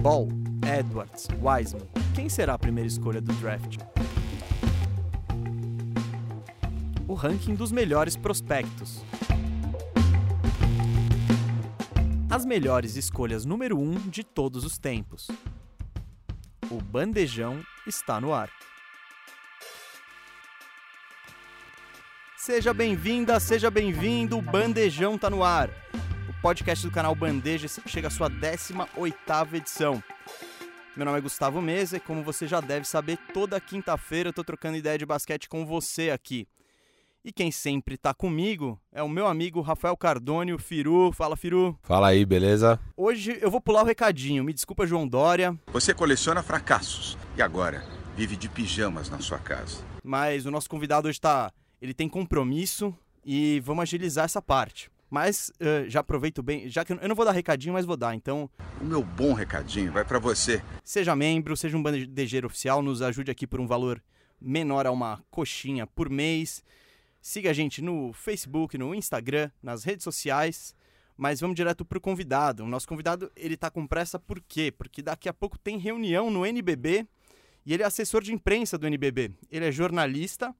Ball, Edwards, Wiseman. Quem será a primeira escolha do draft? O ranking dos melhores prospectos. As melhores escolhas número 1 um de todos os tempos. O bandejão está no ar. Seja bem-vinda, seja bem-vindo, o Bandejão tá no ar. O podcast do canal Bandeja chega à sua 18ª edição. Meu nome é Gustavo Mesa e como você já deve saber, toda quinta-feira eu tô trocando ideia de basquete com você aqui. E quem sempre tá comigo é o meu amigo Rafael Cardone, o Firu. Fala, Firu. Fala aí, beleza? Hoje eu vou pular o recadinho. Me desculpa, João Dória. Você coleciona fracassos e agora vive de pijamas na sua casa. Mas o nosso convidado hoje tá ele tem compromisso e vamos agilizar essa parte. Mas uh, já aproveito bem, já que eu não vou dar recadinho, mas vou dar. Então, o meu bom recadinho vai para você. Seja membro, seja um bandejeiro oficial, nos ajude aqui por um valor menor a uma coxinha por mês. Siga a gente no Facebook, no Instagram, nas redes sociais. Mas vamos direto pro convidado. O nosso convidado, ele tá com pressa por quê? Porque daqui a pouco tem reunião no NBB e ele é assessor de imprensa do NBB. Ele é jornalista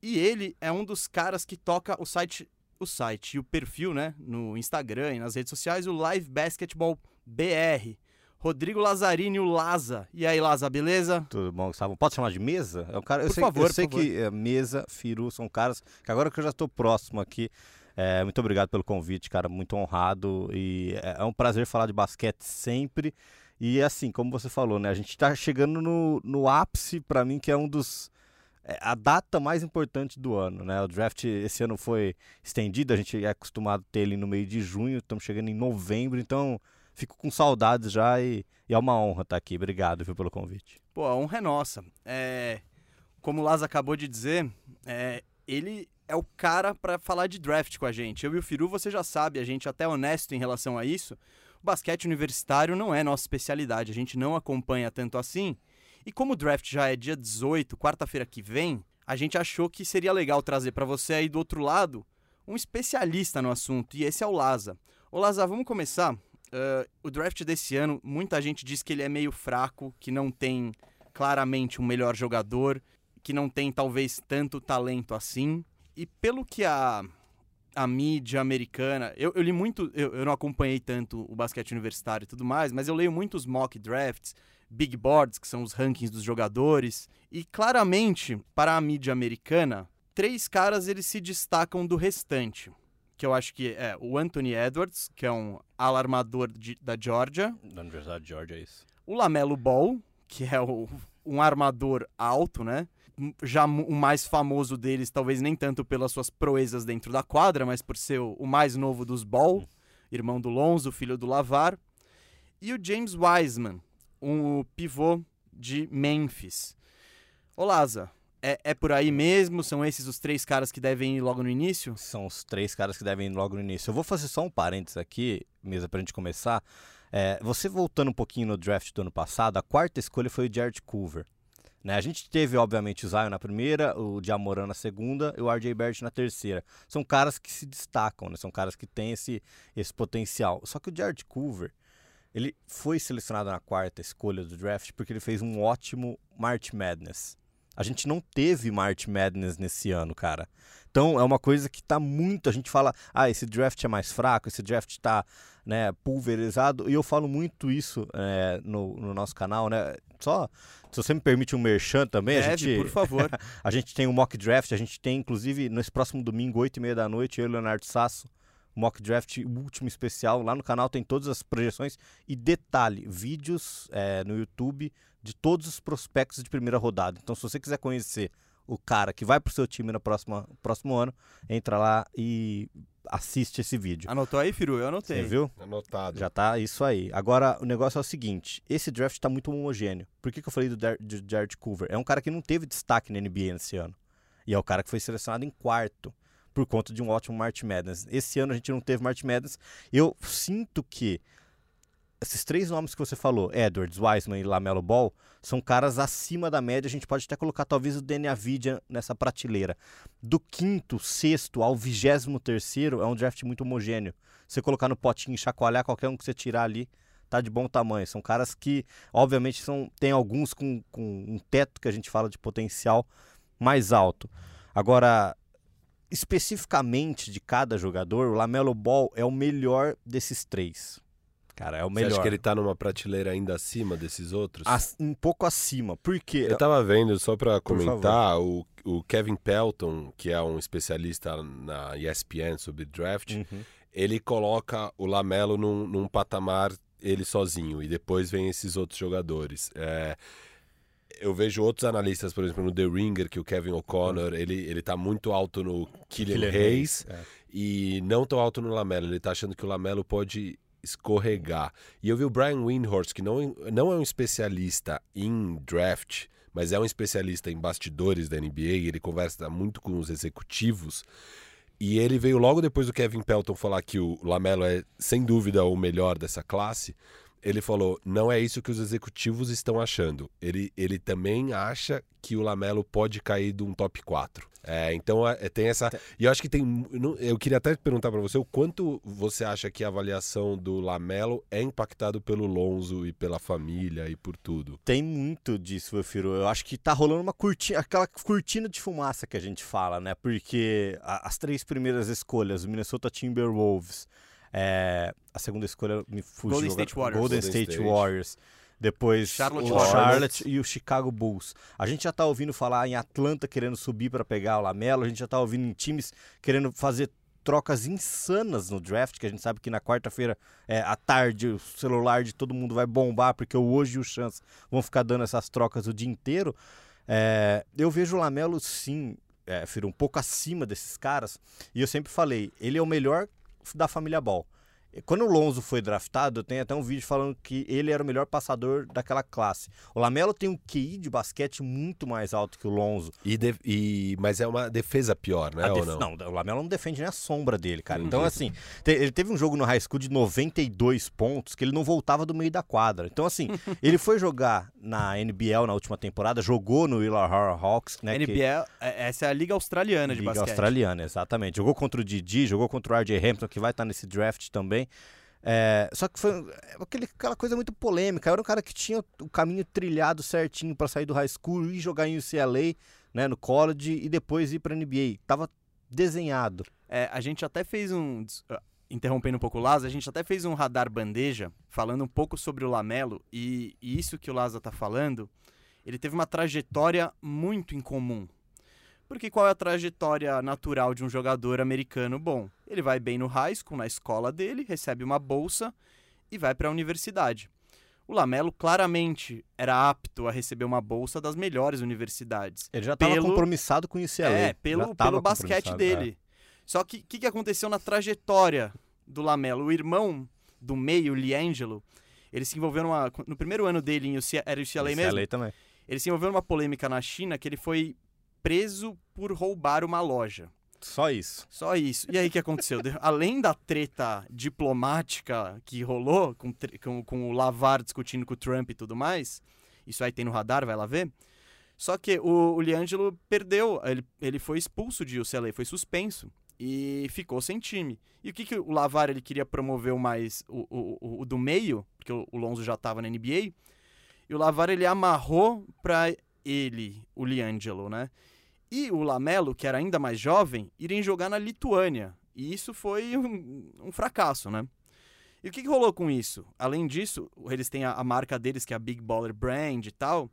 e ele é um dos caras que toca o site, o site e o perfil, né, no Instagram e nas redes sociais, o Live Basketball BR. Rodrigo Lazzarini, o Laza. E aí, Laza, beleza? Tudo bom, Gustavo? Pode chamar de mesa? É um cara, por eu sei, favor, eu sei que é, mesa, Firu são caras que agora que eu já estou próximo aqui, é, muito obrigado pelo convite, cara, muito honrado e é, é um prazer falar de basquete sempre. E assim, como você falou, né, a gente está chegando no, no ápice, para mim, que é um dos a data mais importante do ano, né? O draft esse ano foi estendido, a gente é acostumado a ter ele no meio de junho, estamos chegando em novembro, então fico com saudades já e, e é uma honra estar aqui. Obrigado viu, pelo convite. Pô, a honra é nossa. É, como o Laz acabou de dizer, é, ele é o cara para falar de draft com a gente. Eu e o Firu, você já sabe, a gente é até honesto em relação a isso. O basquete universitário não é nossa especialidade, a gente não acompanha tanto assim. E como o draft já é dia 18, quarta-feira que vem, a gente achou que seria legal trazer para você aí do outro lado um especialista no assunto, e esse é o Laza. Ô Laza, vamos começar? Uh, o draft desse ano, muita gente diz que ele é meio fraco, que não tem claramente um melhor jogador, que não tem talvez tanto talento assim. E pelo que a, a mídia americana. Eu, eu li muito. Eu, eu, não acompanhei tanto o basquete universitário e tudo mais, mas eu leio muitos mock drafts big boards, que são os rankings dos jogadores. E claramente, para a mídia americana, três caras eles se destacam do restante. Que eu acho que é o Anthony Edwards, que é um alarmador de, da Georgia. Da Universidade de Georgia, é isso. O Lamelo Ball, que é o, um armador alto, né? Já o mais famoso deles, talvez nem tanto pelas suas proezas dentro da quadra, mas por ser o, o mais novo dos Ball, hum. irmão do Lonzo, filho do Lavar. E o James Wiseman, um pivô de Memphis. Olaza, é, é por aí mesmo? São esses os três caras que devem ir logo no início? São os três caras que devem ir logo no início. Eu vou fazer só um parênteses aqui, mesa, pra gente começar. É, você voltando um pouquinho no draft do ano passado, a quarta escolha foi o Jared Culver. Né? A gente teve, obviamente, o Zion na primeira, o Jamoran na segunda e o RJ Barrett na terceira. São caras que se destacam, né? são caras que têm esse, esse potencial. Só que o Jared Culver, ele foi selecionado na quarta escolha do draft porque ele fez um ótimo March Madness. A gente não teve March Madness nesse ano, cara. Então é uma coisa que tá muito. A gente fala, ah, esse draft é mais fraco, esse draft tá né, pulverizado. E eu falo muito isso é, no, no, nosso canal, né? Só, se você me permite um merchan também, Deve, a gente. por favor. a gente tem um mock draft, a gente tem, inclusive, nesse próximo domingo, 8 e meia da noite, eu e o Leonardo Sasso mock draft último especial. Lá no canal tem todas as projeções e detalhe, vídeos é, no YouTube de todos os prospectos de primeira rodada. Então, se você quiser conhecer o cara que vai pro seu time no próximo, próximo ano, entra lá e assiste esse vídeo. Anotou aí, Firu? Eu anotei. Você viu? Anotado. Já tá isso aí. Agora, o negócio é o seguinte: esse draft tá muito homogêneo. Por que, que eu falei do Jared Culver? É um cara que não teve destaque na NBA nesse ano. E é o cara que foi selecionado em quarto por conta de um ótimo March Madness. Esse ano a gente não teve March Madness. Eu sinto que esses três nomes que você falou, Edwards, Wiseman e Lamelo Ball, são caras acima da média. A gente pode até colocar talvez o Danny Avidia nessa prateleira. Do quinto, sexto ao vigésimo terceiro é um draft muito homogêneo. Você colocar no potinho e chacoalhar qualquer um que você tirar ali, tá de bom tamanho. São caras que, obviamente, são, tem alguns com, com um teto que a gente fala de potencial mais alto. Agora, especificamente de cada jogador, o Lamelo Ball é o melhor desses três. Cara, é o melhor. Você acha que ele tá numa prateleira ainda acima desses outros? As- um pouco acima. Por quê? Eu tava vendo, só pra Por comentar, o, o Kevin Pelton, que é um especialista na ESPN sobre draft, Uhum. ele coloca o Lamelo num, num patamar ele sozinho e depois vem esses outros jogadores. É, eu vejo outros analistas, por exemplo, no The Ringer, que o Kevin O'Connor, ele, ele tá muito alto no Killian, Killian Hayes é. e não tão alto no Lamelo. Ele tá achando que o Lamelo pode escorregar. E eu vi o Brian Windhorst, que não, não é um especialista em draft, mas é um especialista em bastidores da NBA, ele conversa muito com os executivos. E ele veio logo depois do Kevin Pelton falar que o Lamelo é, sem dúvida, o melhor dessa classe. Ele falou: não é isso que os executivos estão achando. Ele, ele também acha que o Lamelo pode cair de um top 4. É, então é, tem essa. E eu acho que tem. eu queria até perguntar para você o quanto você acha que a avaliação do Lamelo é impactado pelo Lonzo e pela família e por tudo. Tem muito disso, Firo. Eu acho que tá rolando uma cortina, aquela cortina de fumaça que a gente fala, né? Porque as três primeiras escolhas, o Minnesota Timberwolves, é, a segunda escolha me fugiu. Golden State Warriors. Golden State, State. Warriors. Depois Charlotte o. Charlotte e o Chicago Bulls. A gente já tá ouvindo falar em Atlanta querendo subir para pegar o Lamelo, a gente já tá ouvindo em times querendo fazer trocas insanas no draft, que a gente sabe que na quarta-feira é, à tarde o celular de todo mundo vai bombar, porque o hoje e o Chance vão ficar dando essas trocas o dia inteiro. É, eu vejo o Lamelo sim, é, Firo, um pouco acima desses caras, e eu sempre falei, ele é o melhor da família Ball. Quando o Lonzo foi draftado, eu tenho até um vídeo falando que ele era o melhor passador daquela classe. O Lamelo tem um QI de basquete muito mais alto que o Lonzo. E, de- e- mas é uma defesa pior, né? Def- não? o Lamelo não defende nem a sombra dele, cara. Então, Uhum. assim, te- ele teve um jogo no high school de 92 pontos que ele não voltava do meio da quadra. Então, assim, ele foi jogar na NBL na última temporada, jogou no Illawarra Hawks, né? que- NBL, é- essa é a liga australiana de Liga basquete. australiana, exatamente. Jogou contra o Didi, jogou contra o RJ Hampton, que vai estar nesse draft também. É, só que foi aquele- aquela coisa muito polêmica. Era um cara que tinha o caminho trilhado certinho para sair do high school e jogar em UCLA, né, no college, e depois ir para NBA. Tava desenhado. É, a gente até fez um. ah, Interrompendo um pouco o Laza, a gente até fez um radar bandeja falando um pouco sobre o Lamelo e, e isso que o Laza tá falando, ele teve uma trajetória muito incomum. Porque qual é a trajetória natural de um jogador americano bom? Ele vai bem no high school, na escola dele, recebe uma bolsa e vai para a universidade. O Lamelo claramente era apto a receber uma bolsa das melhores universidades. Ele já estava compromissado com o UCLA. É, pelo, pelo basquete compromissado, dele. Só que o que, que aconteceu na trajetória do Lamelo? O irmão do meio, o Liangelo, ele se envolveu numa. No primeiro ano dele, em UC, era é. UCLA mesmo? UCLA também. Ele se envolveu numa polêmica na China que ele foi preso por roubar uma loja. Só isso. Só isso. E aí o que aconteceu? Além da treta diplomática que rolou, com, com, com o Lavar discutindo com o Trump e tudo mais, isso aí tem no radar, vai lá ver. Só que o, o Liangelo perdeu, ele, ele foi expulso de UCLA, foi suspenso e ficou sem time. E o que, que o Lavar ele queria promover mais o, o, o- o do meio, porque o, o Lonzo já estava na NBA, e o Lavar ele amarrou para ele, o Liangelo, né? E o Lamelo, que era ainda mais jovem, irem jogar na Lituânia. E isso foi um, um fracasso, né? E o que, que rolou com isso? Além disso, eles têm a, a marca deles, que é a Big Baller Brand e tal.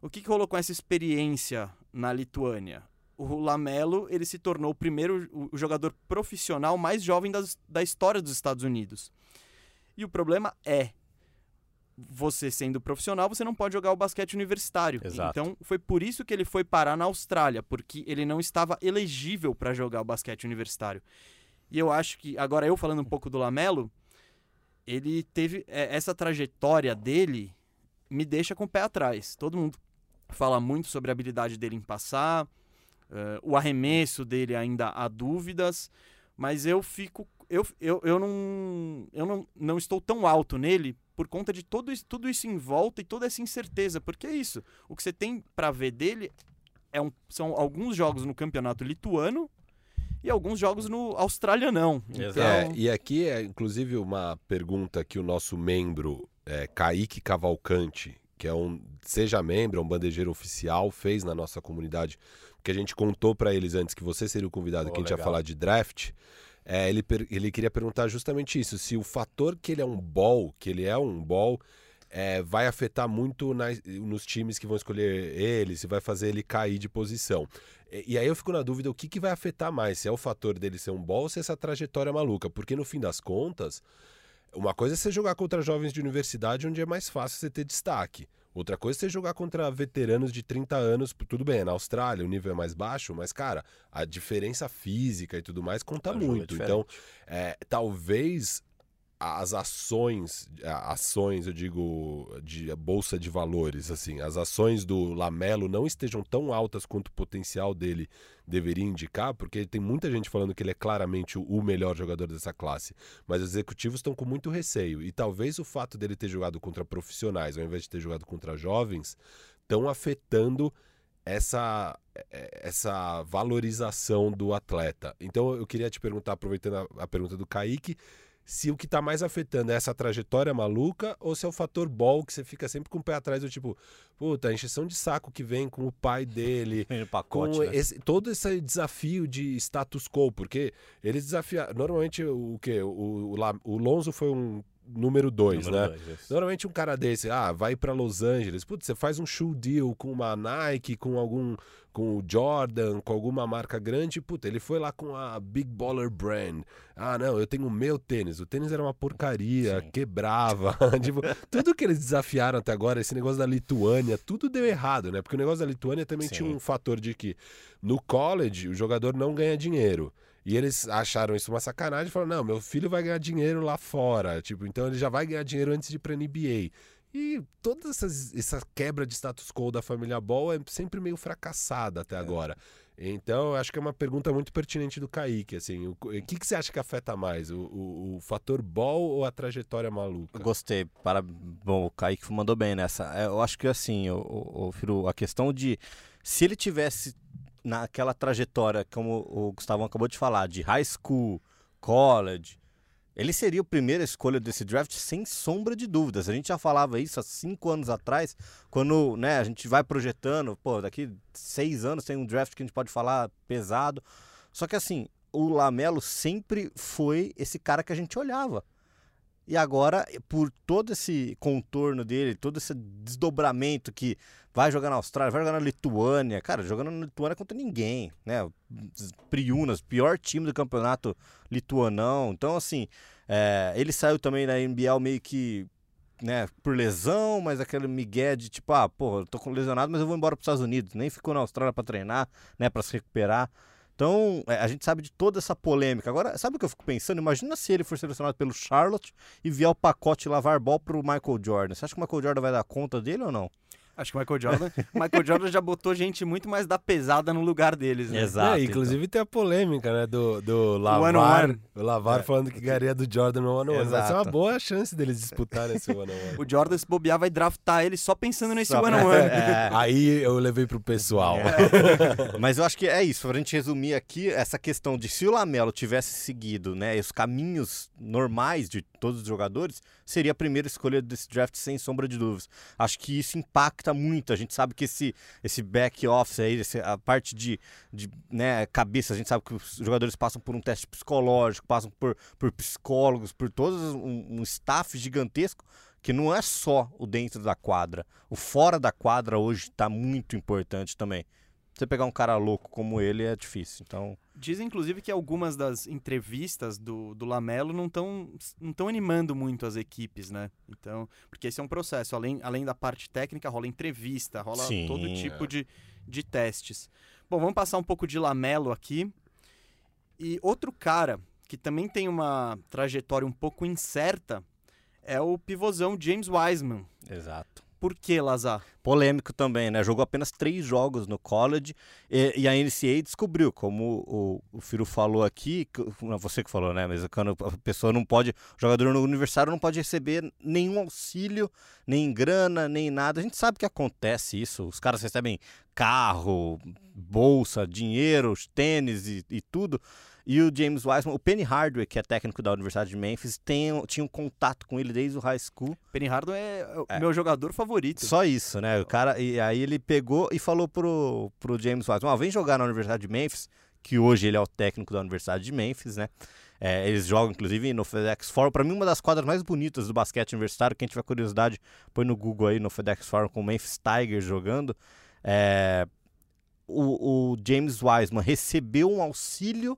O que, que rolou com essa experiência na Lituânia? O Lamelo ele se tornou o primeiro o- jogador profissional mais jovem das- da história dos Estados Unidos. E o problema é, você sendo profissional, você não pode jogar o basquete universitário. Exato. Então, foi por isso que ele foi parar na Austrália, porque ele não estava elegível para jogar o basquete universitário. E eu acho que, agora eu falando um pouco do Lamelo, ele teve é, essa trajetória dele me deixa com o pé atrás. Todo mundo fala muito sobre a habilidade dele em passar, eh, o arremesso dele ainda há dúvidas, mas eu fico eu, eu, eu não eu não, não estou tão alto nele por conta de todo isso, tudo isso em volta e toda essa incerteza, porque é isso. O que você tem pra ver dele é um, são alguns jogos no campeonato lituano e alguns jogos no australianão. Exato. Então, É, e aqui é inclusive uma pergunta que o nosso membro é, Kaique Cavalcante, que é um seja membro, é um bandejeiro oficial, fez na nossa comunidade, que a gente contou para eles antes que você seria o convidado, Oh, que a gente ia legal. falar de draft. É, ele, ele queria perguntar justamente isso: se o fator que ele é um ball, que ele é um ball, é, vai afetar muito nas- nos times que vão escolher ele, se vai fazer ele cair de posição. E, e aí eu fico na dúvida o que, que vai afetar mais, se é o fator dele ser um ball ou se é essa trajetória maluca. Porque no fim das contas, uma coisa é você jogar contra jovens de universidade, onde é mais fácil você ter destaque. Outra coisa é você jogar contra veteranos de 30 anos, tudo bem, na Austrália o nível é mais baixo, mas, cara, a diferença física e tudo mais conta é muito. diferente. então, é, talvez as ações, ações, eu digo, de bolsa de valores, assim, as ações do Lamelo não estejam tão altas quanto o potencial dele deveria indicar, porque tem muita gente falando que ele é claramente o- o melhor jogador dessa classe, mas os executivos estão com muito receio e talvez o fato dele ter jogado contra profissionais ao invés de ter jogado contra jovens estão afetando essa é, essa valorização do atleta. Então eu queria te perguntar, aproveitando a, a pergunta do Kaique, se o que tá mais afetando é essa trajetória maluca ou se é o fator ball que você fica sempre com o pé atrás do tipo, puta, a encheção de saco que vem com o pai dele, No com pacote, né? esse- todo esse desafio de status quo, porque eles desafiaram. Normalmente o que? O, o, o Lonzo foi um número dois, Número né? dois. Normalmente um cara desse, ah, vai pra Los Angeles, putz, você faz um shoe deal com uma Nike, com algum, com o Jordan, com alguma marca grande, puta, ele foi lá com a Big Baller Brand. Ah, não, eu tenho o meu tênis. O tênis era uma porcaria, Sim. quebrava. tipo, tudo que eles desafiaram até agora, esse negócio da Lituânia, tudo deu errado, né? Porque o negócio da Lituânia também Sim. tinha um fator de que no college o jogador não ganha dinheiro. E eles acharam isso uma sacanagem e falaram: não, meu filho vai ganhar dinheiro lá fora. Tipo, então ele já vai ganhar dinheiro antes de ir pra NBA. E toda essas, essa quebra de status quo da família Ball é sempre meio fracassada até agora. Então, eu acho que é uma pergunta muito pertinente do Kaique. Assim, o, o que, que você acha que afeta mais? O, o- o fator Ball ou a trajetória maluca? Gostei. Para... Bom, o Kaique mandou bem nessa. É, Eu acho que assim, o, o, o Firu, a questão de se ele tivesse naquela trajetória, como o Gustavo acabou de falar, de high school, college, ele seria a primeira escolha desse draft sem sombra de dúvidas. A gente já falava isso há cinco anos atrás, quando né, a gente vai projetando, pô, daqui seis anos tem um draft que a gente pode falar pesado. Só que assim, o Lamelo sempre foi esse cara que a gente olhava. E agora, por todo esse contorno dele, todo esse desdobramento que vai jogar na Austrália, vai jogar na Lituânia, cara, jogando na Lituânia contra ninguém, né? Priunas, pior time do campeonato lituanão. Então, assim, é, ele saiu também na NBL meio que, né, por lesão, mas aquele migué de tipo, ah, porra, eu tô lesionado, mas eu vou embora pros Estados Unidos. Nem ficou na Austrália pra treinar, né, pra se recuperar. Então, é, a gente sabe de toda essa polêmica. Agora, sabe o que eu fico pensando? Imagina se ele for selecionado pelo Charlotte e vier o pacote lavar ball pro Michael Jordan. Você acha que o Michael Jordan vai dar conta dele ou não? Acho que o Michael Jordan, o Michael Jordan já botou gente muito mais da pesada no lugar deles, né? Exato. É, inclusive tem a polêmica, né, do, do one on Lavar, one. o Lavar falando que ganharia do Jordan no one on one. Vai ser uma boa chance deles disputarem esse one on one. O Jordan, se bobear, vai draftar ele só pensando nesse Só one on one. É. Aí eu levei pro pessoal. Mas eu acho que é isso. Pra gente resumir aqui, essa questão de se o Lamelo tivesse seguido né, os caminhos normais de todos os jogadores, seria a primeira escolha desse draft sem sombra de dúvidas. Acho que isso impacta muito. A gente sabe que esse, esse back office aí, esse- a parte de, de né, cabeça, a gente sabe que os jogadores passam por um teste psicológico, passam por, por psicólogos, por todo um, um staff gigantesco que não é só o dentro da quadra. O fora da quadra hoje está muito importante também. Você pegar um cara louco como ele é difícil. Então, Dizem, inclusive, que algumas das entrevistas do, do Lamelo não estão não tão animando muito as equipes, né? Então, porque esse é um processo. Além, além da parte técnica, rola entrevista, rola Sim, todo tipo é. de, de testes. Bom, vamos passar um pouco de Lamelo aqui. E outro cara que também tem uma trajetória um pouco incerta é o pivôzão James Wiseman. exato. Por que, Lazar? Polêmico também, né? Jogou apenas três jogos no college e, e a NCAA descobriu, como o, o Firo falou aqui, que- não, você que falou, né? Mas quando a pessoa não pode, o jogador no universitário não pode receber nenhum auxílio, nem grana, nem nada. A gente sabe que acontece isso. Os caras recebem carro, bolsa, dinheiro, tênis e, e tudo. E o James Wiseman, o Penny Hardaway, que é técnico da Universidade de Memphis, tem, tinha um contato com ele desde o high school. Penny Hardaway é o É. meu jogador favorito. Só isso, né? O cara, e aí ele pegou e falou pro, pro James Wiseman, ó, vem jogar na Universidade de Memphis, que hoje ele é o técnico da Universidade de Memphis, né? É, eles jogam, inclusive, no FedEx Forum. Pra mim, uma das quadras mais bonitas do basquete universitário. Quem tiver curiosidade, põe no Google aí, no FedEx Forum, com o Memphis Tigers jogando. É, o, o James Wiseman recebeu um auxílio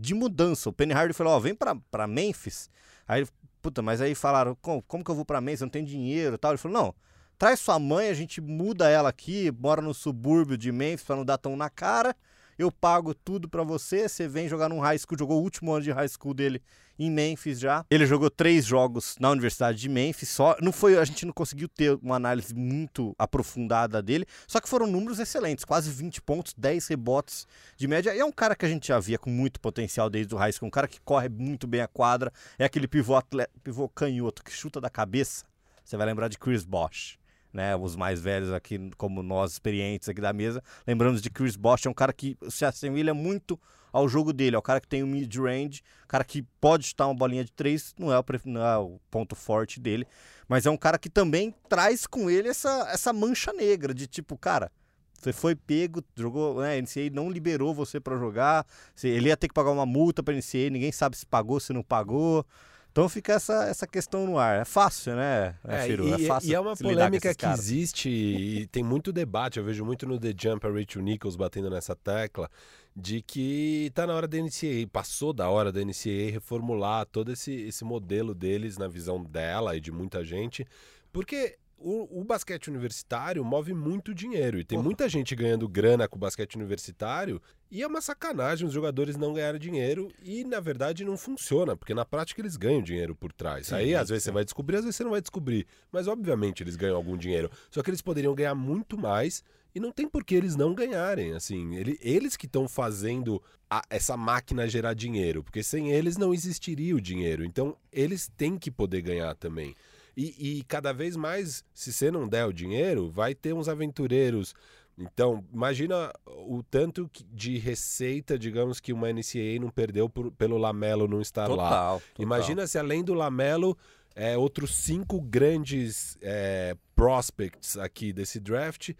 de mudança. O Penny Hardaway falou, ó, vem pra, pra Memphis. Aí, puta, mas aí falaram, como, como que eu vou pra Memphis? Eu não tenho dinheiro e tal. Ele falou, não, traz sua mãe, a gente muda ela aqui, mora no subúrbio de Memphis pra não dar tão na cara. Eu pago tudo pra você, você vem jogar num high school, jogou o último ano de high school dele em Memphis já. Ele jogou três jogos na Universidade de Memphis, só não foi, a gente não conseguiu ter uma análise muito aprofundada dele, só que foram números excelentes, quase 20 pontos, 10 rebotes de média. E é um cara que a gente já via com muito potencial desde o high school, um cara que corre muito bem a quadra, é aquele pivô, atleta, pivô canhoto que chuta da cabeça. Você vai lembrar de Chris Bosh né, os mais velhos aqui, como nós, experientes aqui da mesa, lembramos de Chris Bosh, é um cara que se assemelha muito ao jogo dele, é o cara que tem o mid-range, cara que pode chutar uma bolinha de três, não é, o, não é o ponto forte dele, mas é um cara que também traz com ele essa, essa mancha negra de tipo, cara, você foi pego, jogou, né, a NCAA não liberou você para jogar, ele ia ter que pagar uma multa para NCAA, ninguém sabe se pagou, se não pagou, então fica essa, essa questão no ar. É fácil, né, É, Firu? e, é fácil e é uma polêmica que existe e tem muito debate. Eu vejo muito no The Jumper, Rachel Nichols batendo nessa tecla de que tá na hora da NCAA, passou da hora da NCAA reformular todo esse, esse modelo deles na visão dela e de muita gente, porque o, o basquete universitário move muito dinheiro e tem Porra. muita gente ganhando grana com o basquete universitário e é uma sacanagem os jogadores não ganharem dinheiro e na verdade não funciona, porque na prática eles ganham dinheiro por trás. Sim, Aí às vezes sim. você vai descobrir, às vezes você não vai descobrir, mas obviamente eles ganham algum dinheiro. Só que eles poderiam ganhar muito mais e não tem por que eles não ganharem, assim, ele- eles que estão fazendo a- essa máquina gerar dinheiro, porque sem eles não existiria o dinheiro. Então eles têm que poder ganhar também. E, e cada vez mais, se você não der o dinheiro, vai ter uns aventureiros. Então, imagina o tanto de receita, digamos, que uma NCAA não perdeu por- pelo Lamelo não estar lá. Total, total. Imagina se além do Lamelo, é, outros cinco grandes é, prospects aqui desse draft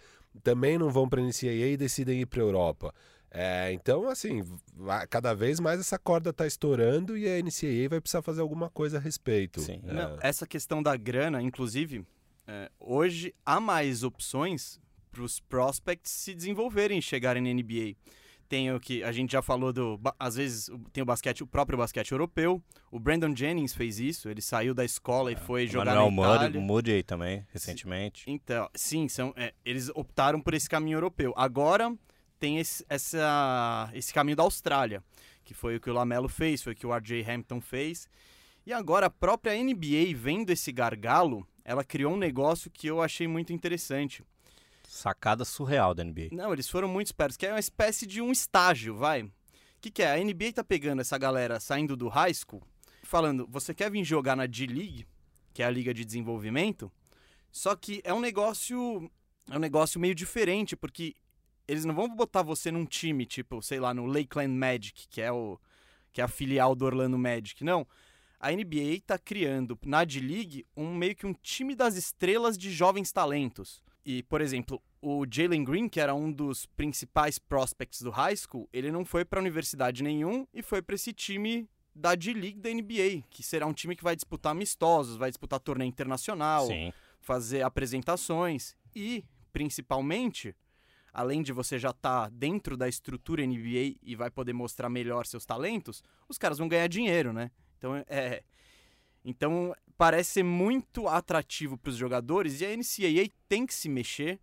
também não vão para a NCAA e decidem ir para a Europa. É, então, assim, cada vez mais essa corda está estourando e a NCAA vai precisar fazer alguma coisa a respeito. Sim. É. Não, essa questão da grana, inclusive, é, hoje há mais opções para os prospects se desenvolverem e chegarem na NBA. Tem o que a gente já falou do. Às vezes tem o basquete, o próprio basquete europeu. O Brandon Jennings fez isso. Ele saiu da escola e foi O jogar Manuel na Itália. Moody também, recentemente. Então, sim, são, é, eles optaram por esse caminho europeu. Agora tem esse, essa, esse caminho da Austrália, que foi o que o Lamelo fez, foi o que o RJ Hampton fez. E agora a própria NBA, vendo esse gargalo, ela criou um negócio que eu achei muito interessante. Sacada surreal da NBA. Não, eles foram muito espertos, que é uma espécie de um estágio, vai. O que, que é? A NBA tá pegando essa galera saindo do high school, falando, você quer vir jogar na D-League, que é a liga de desenvolvimento, só que é um negócio, é um negócio meio diferente, porque eles não vão botar você num time, tipo, sei lá, no Lakeland Magic, que é o que é a filial do Orlando Magic, não. A NBA tá criando na D-League um meio que um time das estrelas de jovens talentos. E, por exemplo, o Jalen Green, que era um dos principais prospects do high school, ele não foi para universidade nenhum e foi para esse time da D-League da NBA, que será um time que vai disputar amistosos, vai disputar torneio internacional, Sim. fazer apresentações e, principalmente, além de você já estar dentro da estrutura NBA e vai poder mostrar melhor seus talentos, os caras vão ganhar dinheiro, né? Então é então parece ser muito atrativo para os jogadores e a NCAA tem que se mexer,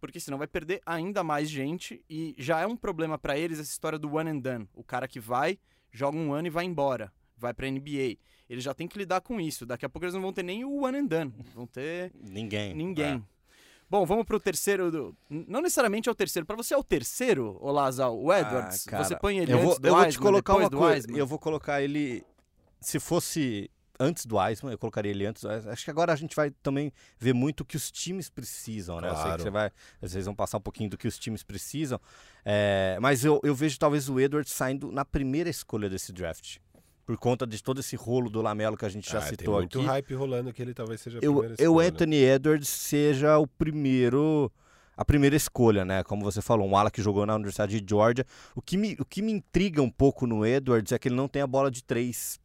porque senão vai perder ainda mais gente e já é um problema para eles essa história do one and done, o cara que vai, joga um ano e vai embora, vai para NBA. Eles já têm que lidar com isso. Daqui a pouco eles não vão ter nem o one and done, vão ter Ninguém. Ninguém. É. Bom, vamos pro terceiro. Do... Não necessariamente é o terceiro. Pra você é o terceiro, ô Lazal, o Edwards. Ah, cara, você põe ele eu antes vou, do eu vou te colocar uma coisa. Eu vou colocar ele. Se fosse antes do Wiseman, eu colocaria ele antes. Acho que agora a gente vai também ver muito o que os times precisam, né? Eu sei Claro. que você vai, às vezes vão passar um pouquinho do que os times precisam, é, mas eu, eu vejo talvez o Edwards saindo na primeira escolha desse draft. Por conta de todo esse rolo do Lamelo que a gente já Ah, tem citou muito aqui. hype rolando que ele talvez seja a eu, primeira eu escolha. Anthony Edwards seja o primeiro a primeira escolha, né? Como você falou, um ala que jogou na Universidade de Georgia. O que me, o que me intriga um pouco no Edwards é que ele não tem a bola de três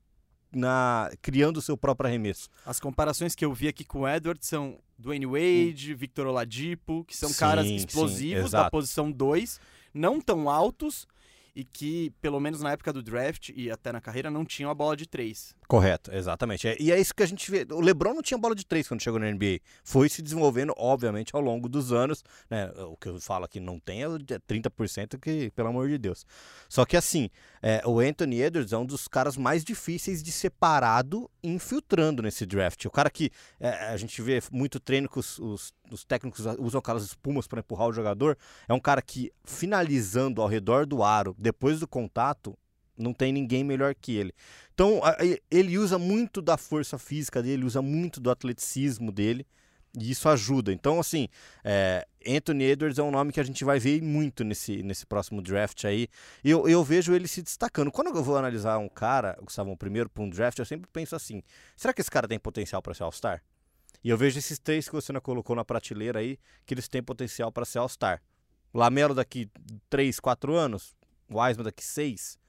na criando o seu próprio arremesso. As comparações que eu vi aqui com o Edwards são Dwayne Wade, Victor Oladipo, que são Sim, caras sim, explosivos da exato. posição 2, não tão altos e que, pelo menos na época do draft e até na carreira, não tinham a bola de 3. Correto, exatamente. É- e é isso que a gente vê. O LeBron não tinha bola de três quando chegou na NBA. Foi se desenvolvendo, obviamente, ao longo dos anos. né? O que eu falo aqui não tem é o de 30%, que, pelo amor de Deus. Só que assim, é, o Anthony Edwards é um dos caras mais difíceis de ser parado e infiltrando nesse draft. O cara que é, a gente vê muito treino que os, os- os técnicos usam aquelas espumas para empurrar o jogador. É um cara que, finalizando ao redor do aro, depois do contato, não tem ninguém melhor que ele. Então, ele usa muito da força física dele, usa muito do atleticismo dele, e isso ajuda. Então, assim, é, Anthony Edwards é um nome que a gente vai ver muito nesse, nesse próximo draft aí. Eu, eu vejo ele se destacando. Quando eu vou analisar um cara, Gustavo, primeiro para um draft, eu sempre penso assim: será que esse cara tem potencial para ser All-Star? E eu vejo esses três que você colocou na prateleira aí, que eles têm potencial para ser All-Star. Lamelo daqui 3, 4 anos, Wiseman daqui 6,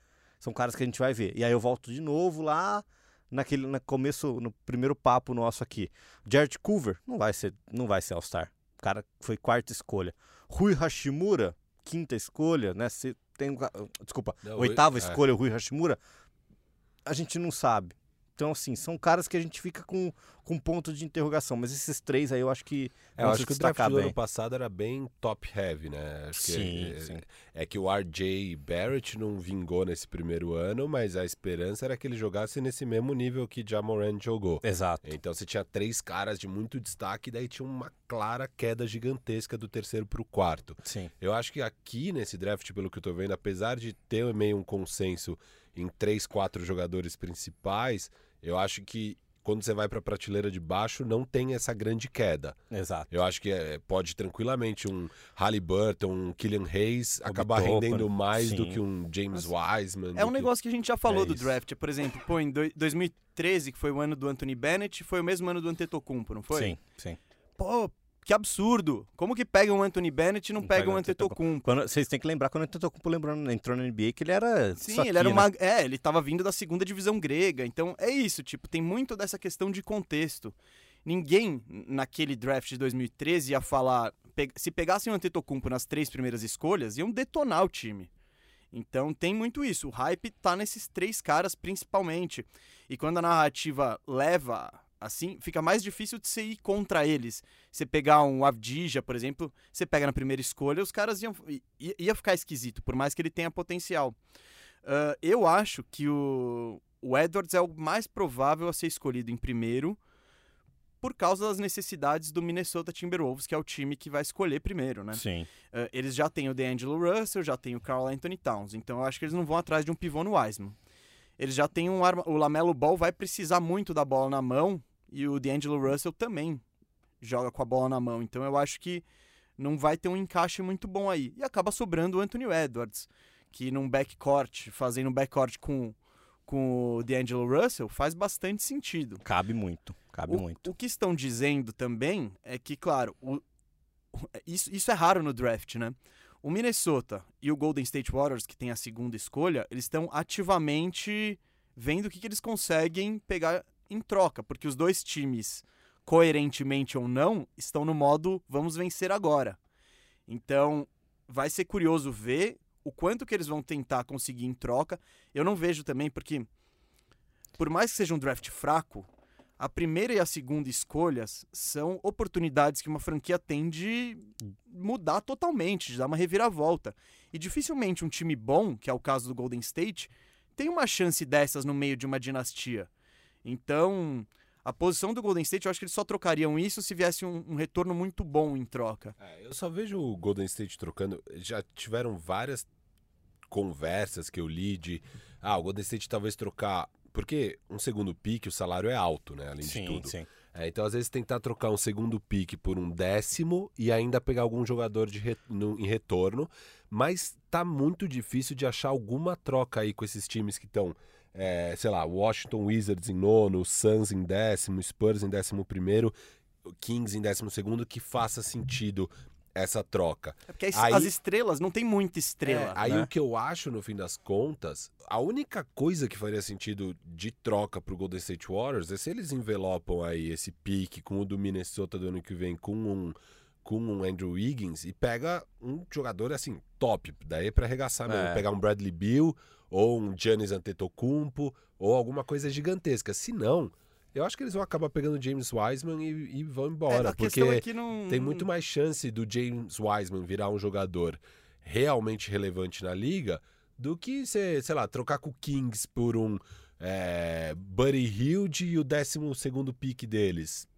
são caras que a gente vai ver. E aí eu volto de novo lá naquele no começo, no primeiro papo nosso aqui. Jared Culver não vai ser, não vai ser All-Star. O cara foi quarta escolha. Rui Hashimura, quinta escolha, né? Você tem desculpa, Não, oitava é. escolha, Rui Hashimura. A gente não sabe. Então, assim, são caras que a gente fica com, com ponto de interrogação. Mas esses três aí eu acho que. É, eu acho que o draft do bem. ano passado era bem top heavy, né? Acho Sim, é, sim. é que o RJ Barrett não vingou nesse primeiro ano, mas a esperança era que ele jogasse nesse mesmo nível que Jamoran jogou. Exato. Então você tinha três caras de muito destaque, daí tinha uma clara queda gigantesca do terceiro pro quarto. Sim. Eu acho que aqui nesse draft, pelo que eu tô vendo, apesar de ter meio um consenso em três, quatro jogadores principais, eu acho que quando você vai pra prateleira de baixo, não tem essa grande queda. Exato. Eu acho que é, pode tranquilamente um Halliburton, um Killian Hayes acabar rendendo mais do sim. que um James Wiseman. É do um que- negócio que a gente já falou É do isso. draft. Por exemplo, pô, em doi- 2013, que foi o ano do Anthony Bennett, foi o mesmo ano do Antetokounmpo, não foi? Sim, sim. Pô, que absurdo. Como que pegam o Anthony Bennett e não, Não pega o o Antetokounmpo? Quando, vocês têm que lembrar quando o Antetokounmpo lembrando, entrou na NBA que ele era Sim, ele era né? uma. É, ele tava vindo da segunda divisão grega. Então é isso, tipo, tem muito dessa questão de contexto. Ninguém naquele draft de 2013 ia falar. pe- Se pegassem o Antetokounmpo nas três primeiras escolhas, iam detonar o time. Então tem muito isso. O hype tá nesses três caras principalmente. E quando a narrativa leva assim, fica mais difícil de você ir contra eles. Você pegar um Avdija, por exemplo, você pega na primeira escolha, os caras iam ia, ficar esquisito, por mais que ele tenha potencial. Ah, eu acho que o, o Edwards é o mais provável a ser escolhido em primeiro por causa das necessidades do Minnesota Timberwolves, que é o time que vai escolher primeiro, né? Sim. Uh, eles já têm o D'Angelo Russell, já tem o Carl Anthony Towns, então eu acho que eles não vão atrás de um pivô no Wiseman. Eles já têm um arma... O Lamelo Ball vai precisar muito da bola na mão e o D'Angelo Russell também joga com a bola na mão, então eu acho que não vai ter um encaixe muito bom aí. E acaba sobrando o Anthony Edwards, que num backcourt, fazendo um backcourt com, com o D'Angelo Russell, faz bastante sentido. Cabe muito. Cabe O, muito. o que estão dizendo também é que, claro, o- isso, isso é raro no draft, né? O Minnesota e o Golden State Warriors, que tem a segunda escolha, eles estão ativamente vendo o que, que eles conseguem pegar em troca, porque os dois times, coerentemente ou não, estão no modo vamos vencer agora. Então, vai ser curioso ver o quanto que eles vão tentar conseguir em troca. Eu não vejo também, porque por mais que seja um draft fraco, a primeira e a segunda escolhas são oportunidades que uma franquia tem de mudar totalmente, de dar uma reviravolta. E dificilmente um time bom, que é o caso do Golden State, tem uma chance dessas no meio de uma dinastia. Então, a posição do Golden State, eu acho que eles só trocariam isso se viesse um, um retorno muito bom em troca. É, eu só vejo o Golden State trocando. Já tiveram várias conversas que eu li de. Ah, o Golden State talvez trocar Porque um segundo pique, o salário é alto, né? Além de Sim, tudo. sim. É, então, às vezes, tentar trocar um segundo pique por um décimo e ainda pegar algum jogador de re- no- em retorno. Mas tá muito difícil de achar alguma troca aí com esses times que estão, é, sei lá, Washington Wizards em nono, Suns em décimo, Spurs em décimo primeiro, Kings em décimo segundo, que faça sentido essa troca. É porque as, Aí- as estrelas, não tem muita estrela. É, aí né? o que eu acho, no fim das contas, a única coisa que faria sentido de troca pro Golden State Warriors é se eles envelopam aí esse pique com o do Minnesota do ano que vem com um com um Andrew Wiggins e pega um jogador assim top, daí para arregaçar mesmo, É. pegar um Bradley Beal ou um Giannis Antetokounmpo ou alguma coisa gigantesca. Se não, eu acho que eles vão acabar pegando James Wiseman e, e vão É, embora, a porque é não... tem muito mais chance do James Wiseman virar um jogador realmente relevante na liga do que, cê, sei lá, trocar com o Kings por um é, Buddy Hilde e o 12 segundo pique deles.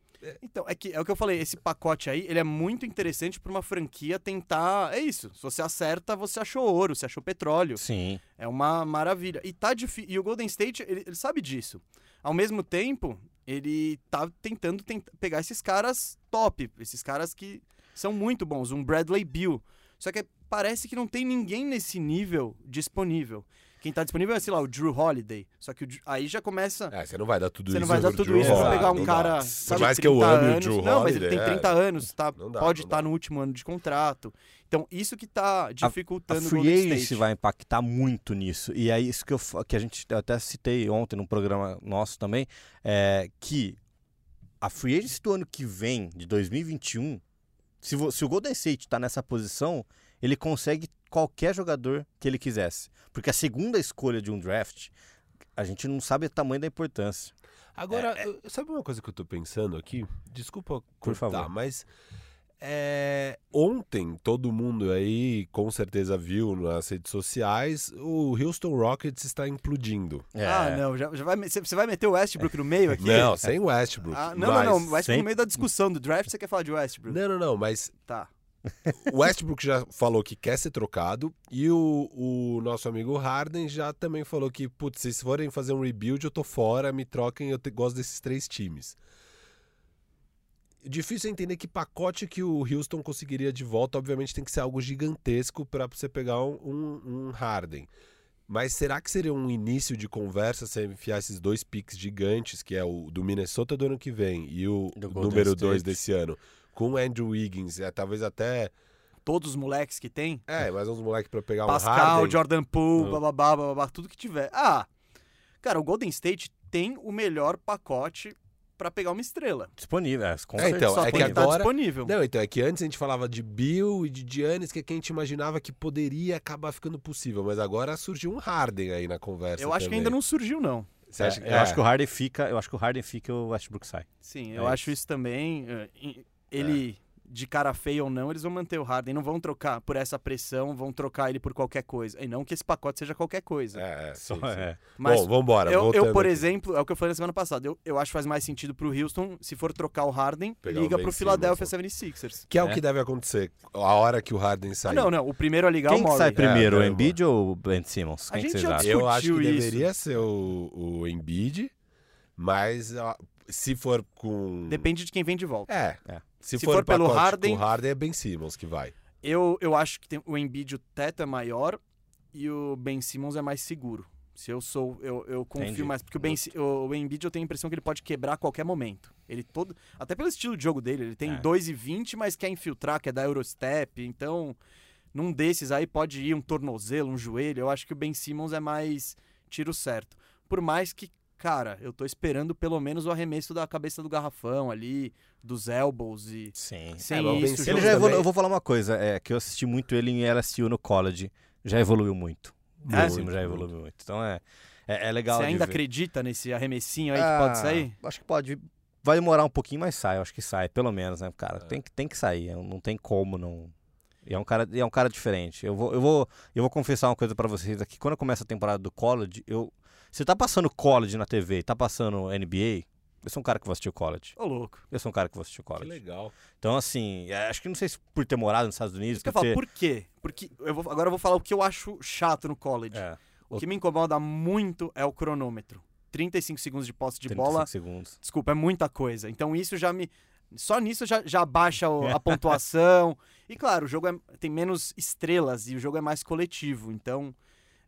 Então, é, que, é o que eu falei, esse pacote aí, ele é muito interessante pra uma franquia tentar... É isso, se você acerta, você achou ouro, você achou petróleo. Sim. É uma maravilha. E tá difícil. E o Golden State, ele, ele sabe disso. Ao mesmo tempo, ele tá tentando tent- pegar esses caras top, esses caras que são muito bons, um Bradley Beal. Só que parece que não tem ninguém nesse nível disponível. Quem tá disponível é, sei lá, o Drew Holiday. Só que o aí já começa. É, você não vai dar tudo Você isso não vai dar tudo Drew isso pra Holiday, pegar um não cara. sabe, Por mais que eu 30 ame o anos. Drew Não, mas ele Holiday, tem é. 30 anos, tá? Dá, pode estar dá. no último ano de contrato. Então, isso que tá A dificultando o free Golden agency State. vai impactar muito nisso. E é isso que, eu, que a gente eu até citei ontem num programa nosso também, é que a free agency do ano que vem, de 2021, se, vo- se o Golden State está nessa posição, ele consegue qualquer jogador que ele quisesse. Porque a segunda escolha de um draft, a gente não sabe o tamanho da importância. Agora, eu- sabe uma coisa que eu tô pensando aqui? Desculpa Por cortar, favor. mas é, ontem todo mundo aí com certeza viu nas redes sociais o Houston Rockets está implodindo. Ah, não, já, já vai, você vai meter o Westbrook no meio aqui? Não, sem Westbrook. Ah, não, mas... não, não. Westbrook sempre- no meio da discussão do draft, você quer falar de Westbrook? Não, não, não, mas Tá. O Westbrook já falou que quer ser trocado e o, o nosso amigo Harden já também falou que, putz, se forem fazer um rebuild, eu tô fora, me troquem, eu te- gosto desses três times. Difícil entender que pacote que o Houston conseguiria de volta. Obviamente tem que ser algo gigantesco para você pegar um, um, um Harden. Mas será que seria um início de conversa você enfiar esses dois picks gigantes, que é o do Minnesota do ano que vem e o Do número 2 State. desse ano, com o Andrew Wiggins, é, talvez até Todos os moleques que tem. é, mais uns moleques pra pegar um Pascal, Harden. Jordan Poole, Hum. bababá, bababá, tudo que tiver. Ah, cara, o Golden State tem o melhor pacote pra pegar uma estrela. Disponível, é, com É, então, Só é que que estar agora- disponível. Não, então, é que antes a gente falava de Bill e de Giannis, que é quem a gente imaginava que poderia acabar ficando possível, mas agora surgiu um Harden aí na conversa Eu acho que também. ainda não surgiu, não. Você É, acha que... eu acho que o Harden fica, eu acho que o Harden fica e o Westbrook sai. Sim, É eu acho isso. isso também. Ele, de cara feia ou não, eles vão manter o Harden. Não vão trocar por essa pressão, vão trocar ele por qualquer coisa. E não que esse pacote seja qualquer coisa. É, é, Só sim, sim. é. Mas Bom, vambora, eu, eu, por aqui. exemplo, é o que eu falei na semana passada. Eu, eu acho que faz mais sentido pro Houston, se for trocar o Harden, Pegar o liga Ben pro Philadelphia né? 76ers. Que é, o É. que deve acontecer a hora que o Harden Ah, sair. não, não. O primeiro a ligar é Quem o que Murray. sai primeiro, É, o Embiid ou o Ben Simmons? A Quem que gente já? Eu acho que isso. deveria ser o, o Embiid, mas ó, se for com... Depende de quem vem de volta. É, É. se, Se for, for pelo Harden- o Harden é Ben Simmons que vai. Eu, eu acho que tem, o Embiid, o teto é maior e o Ben Simmons é mais seguro. Se eu sou, eu, eu confio Entendi. mais. Porque o, ben, o, o Embiid eu tenho a impressão que ele pode quebrar a qualquer momento. Ele todo. Até pelo estilo de jogo dele, ele tem É. 2,20, mas quer infiltrar, quer dar Eurostep. Então, num desses aí pode ir um tornozelo, um joelho. Eu acho que o Ben Simmons é mais tiro certo. Por mais que, cara, eu tô esperando pelo menos o arremesso da cabeça do garrafão ali, dos elbows e. Sim. Sem É, isso, Ele já evolu... também- Eu vou falar uma coisa, é que eu assisti muito ele em LSU no college. Já evoluiu muito. O É? Simmons já evoluiu muito. Então é, é, é legal Você ainda ver. acredita nesse arremessinho aí que Ah, pode sair? Acho que pode. Vai demorar um pouquinho, mas sai. Eu acho que sai, pelo menos, né, cara? É. Tem, que- tem que sair. é, Não tem como não. E é um cara, é um cara diferente. Eu vou, eu vou, eu vou confessar uma coisa pra vocês aqui. Quando começa a temporada do college, eu. Você tá passando college na TV, tá passando NBA, eu sou um cara que vou assistir o college. Ô, louco. Eu sou um cara que vou assistir o Que college. legal. Então, assim, é, acho que não sei se por ter morado nos Estados Unidos, que por ter- por quê? Porque eu vou, agora eu vou falar o que eu acho chato no college. É. O que me incomoda muito é o cronômetro. 35 segundos de posse de 35 bola, segundos. desculpa, é muita coisa. Então isso já me. Só nisso já, já baixa o- a pontuação. E claro, o jogo é- tem menos estrelas e o jogo é mais coletivo. Então,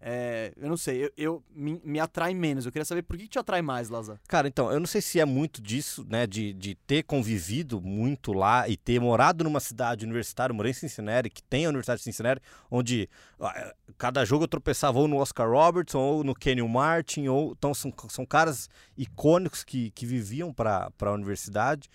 é, eu não sei, eu, eu- me, me atrai menos. Eu queria saber por que te atrai mais, Laza. Cara, então, eu não sei se é muito disso, né, de, de ter convivido muito lá e ter morado numa cidade universitária, morei em Cincinnati, que tem a Universidade de Cincinnati, onde ah, cada jogo eu tropeçava ou no Oscar Robertson ou no Kenyon Martin, ou então são, são caras icônicos que, que viviam para a universidade.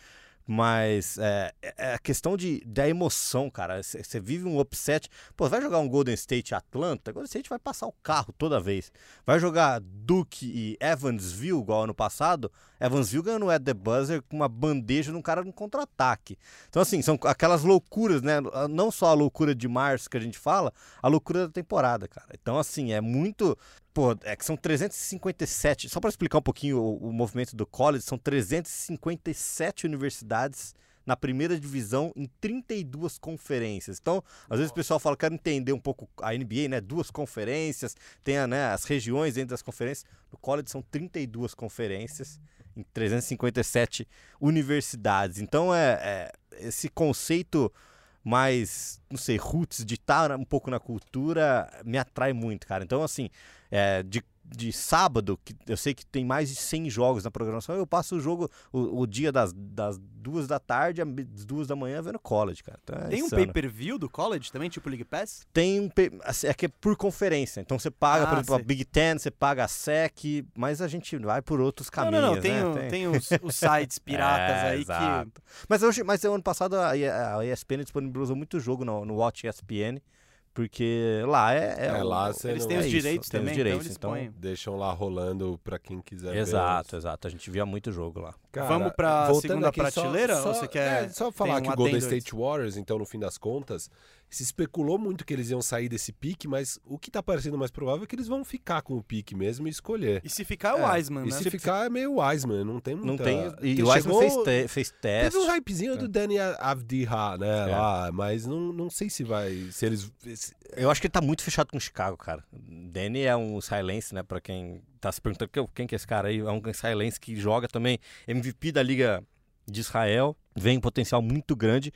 Mas é, é a questão de, da emoção, cara. Você vive um upset. Pô, vai jogar um Golden State Atlanta? Golden State vai passar o carro toda vez. Vai jogar Duke e Evansville, igual ano passado. Evansville ganhando o Ed the Buzzer com uma bandeja num cara no contra-ataque. Então, assim, são aquelas loucuras, né? Não só a loucura de março que a gente fala, a loucura da temporada, cara. Então, assim, é muito. Pô, é que são 357. Só para explicar um pouquinho o, o movimento do college, são 357 universidades na primeira divisão em 32 conferências. Então, às vezes o pessoal fala, quero entender um pouco a NBA, né? Duas conferências, tem a, né, as regiões dentro das conferências. No college são 32 conferências em 357 universidades. Então, é, é esse conceito mais, não sei, roots de estar um pouco na cultura me atrai muito, cara. Então, assim, é, de, de sábado, que eu sei que tem mais de 100 jogos na programação, eu passo o jogo, o, o dia das, das duas da tarde às duas da manhã vendo college, cara. Então, é Tem um insano. pay-per-view do college também, tipo League Pass? Tem um. pe- assim, É que é por conferência. Então você paga, por Ah, exemplo, a. Big Ten, você paga a SEC, mas a gente vai por outros caminhos. não, não, tem, né? o- tem os, os sites piratas É, aí que. exato. Mas, hoje, mas ano passado a, a ESPN disponibilizou muito jogo no, no Watch ESPN, porque lá é. É, o- lá você Eles não- têm é os isso, direitos os também, direitos, então eles então-. Deixam lá rolando pra quem quiser ver. Exato, exato. A gente via muito jogo lá. Cara, Vamos pra voltando segunda aqui, só- prateleira, Só, ou você quer- é, só falar um que o Golden State Warriors, então, no fim das contas, se especulou muito que eles iam sair desse pique, mas o que tá parecendo mais provável é que eles vão ficar com o pique mesmo e escolher. E se ficar é o É, Wiseman, E né? se ficar é meio Wiseman, não tem Não muita... tem. E Porque o Wiseman fez, chegou- te, fez teste. Teve um hypezinho do Danny Avdiha, né, É. lá, mas não, não sei se vai, se eles... se- Eu acho que ele tá muito fechado com o Chicago, cara. Danny é um silence, né? Pra quem tá se perguntando quem- quem que é esse cara aí. É um silence que joga também MVP da Liga de Israel. Vem um potencial muito grande.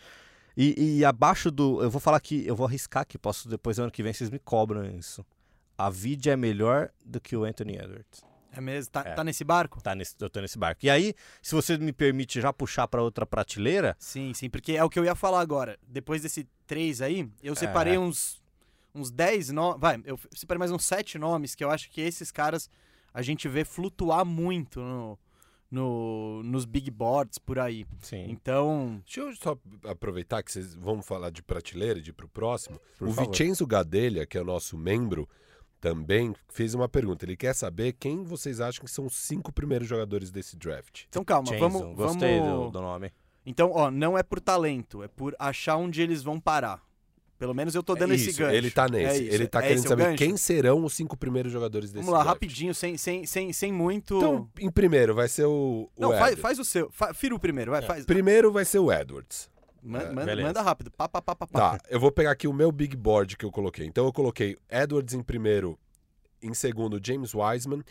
E, e abaixo do. Eu vou falar que. Eu vou arriscar que posso depois do ano que vem vocês me cobram isso. A Vidia é melhor do que o Anthony Edwards. É mesmo? Tá, É. tá nesse barco? Tá nesse, eu tô nesse barco. E aí, se você me permite já puxar pra outra prateleira, Sim, sim, porque é o que eu ia falar agora. Depois desse três aí, eu separei É. uns uns 10 nomes. Vai, eu separei mais uns 7 nomes que eu acho que esses caras a gente vê flutuar muito no, no- nos big boards por aí. sim. Então, Deixa eu só aproveitar que vocês vão falar de prateleira e de ir pro próximo. Por o favor. Vincenzo Gadelha, que é o nosso membro, também fez uma pergunta. Ele quer saber quem vocês acham que são os cinco primeiros jogadores desse draft. então calma, vamos, Gostei vamos... do, do nome. Então, ó, não é por talento, é por achar onde eles vão parar. Pelo menos eu tô dando esse Isso, gancho. Ele tá nesse. É isso, ele tá é querendo esse saber gancho? quem serão os cinco primeiros jogadores desse Vamos lá, draft. rapidinho, sem, sem, sem, sem muito. Então, em primeiro vai ser o, o não, faz, faz o seu. Fa, fira o primeiro, vai, faz. Primeiro vai ser o Edwards. Man- é, manda, manda rápido. Pá, pá, pá, pá, pá. Tá, eu vou pegar aqui o meu big board que eu coloquei. Então eu coloquei Edwards em primeiro, em segundo James Wiseman,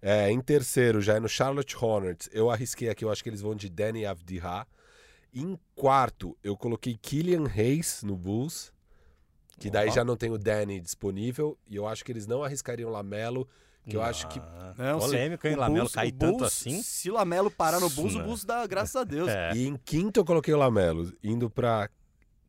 é, em terceiro já é no Charlotte Hornets. Eu arrisquei aqui, eu acho que eles vão de Danny Avdiha. Em quarto eu coloquei Killian Hayes no Bulls, que daí Ó. já não tem o Danny disponível e eu acho que eles não arriscariam Lamelo, que eu acho que Ah, Não, polêmico, hein? o Lamelo Bulls- cair o tanto Bulls, assim. Se o Lamelo parar no Bulls, o Né. Bulls dá graças a Deus. É. E em quinto eu coloquei o Lamelo, indo pra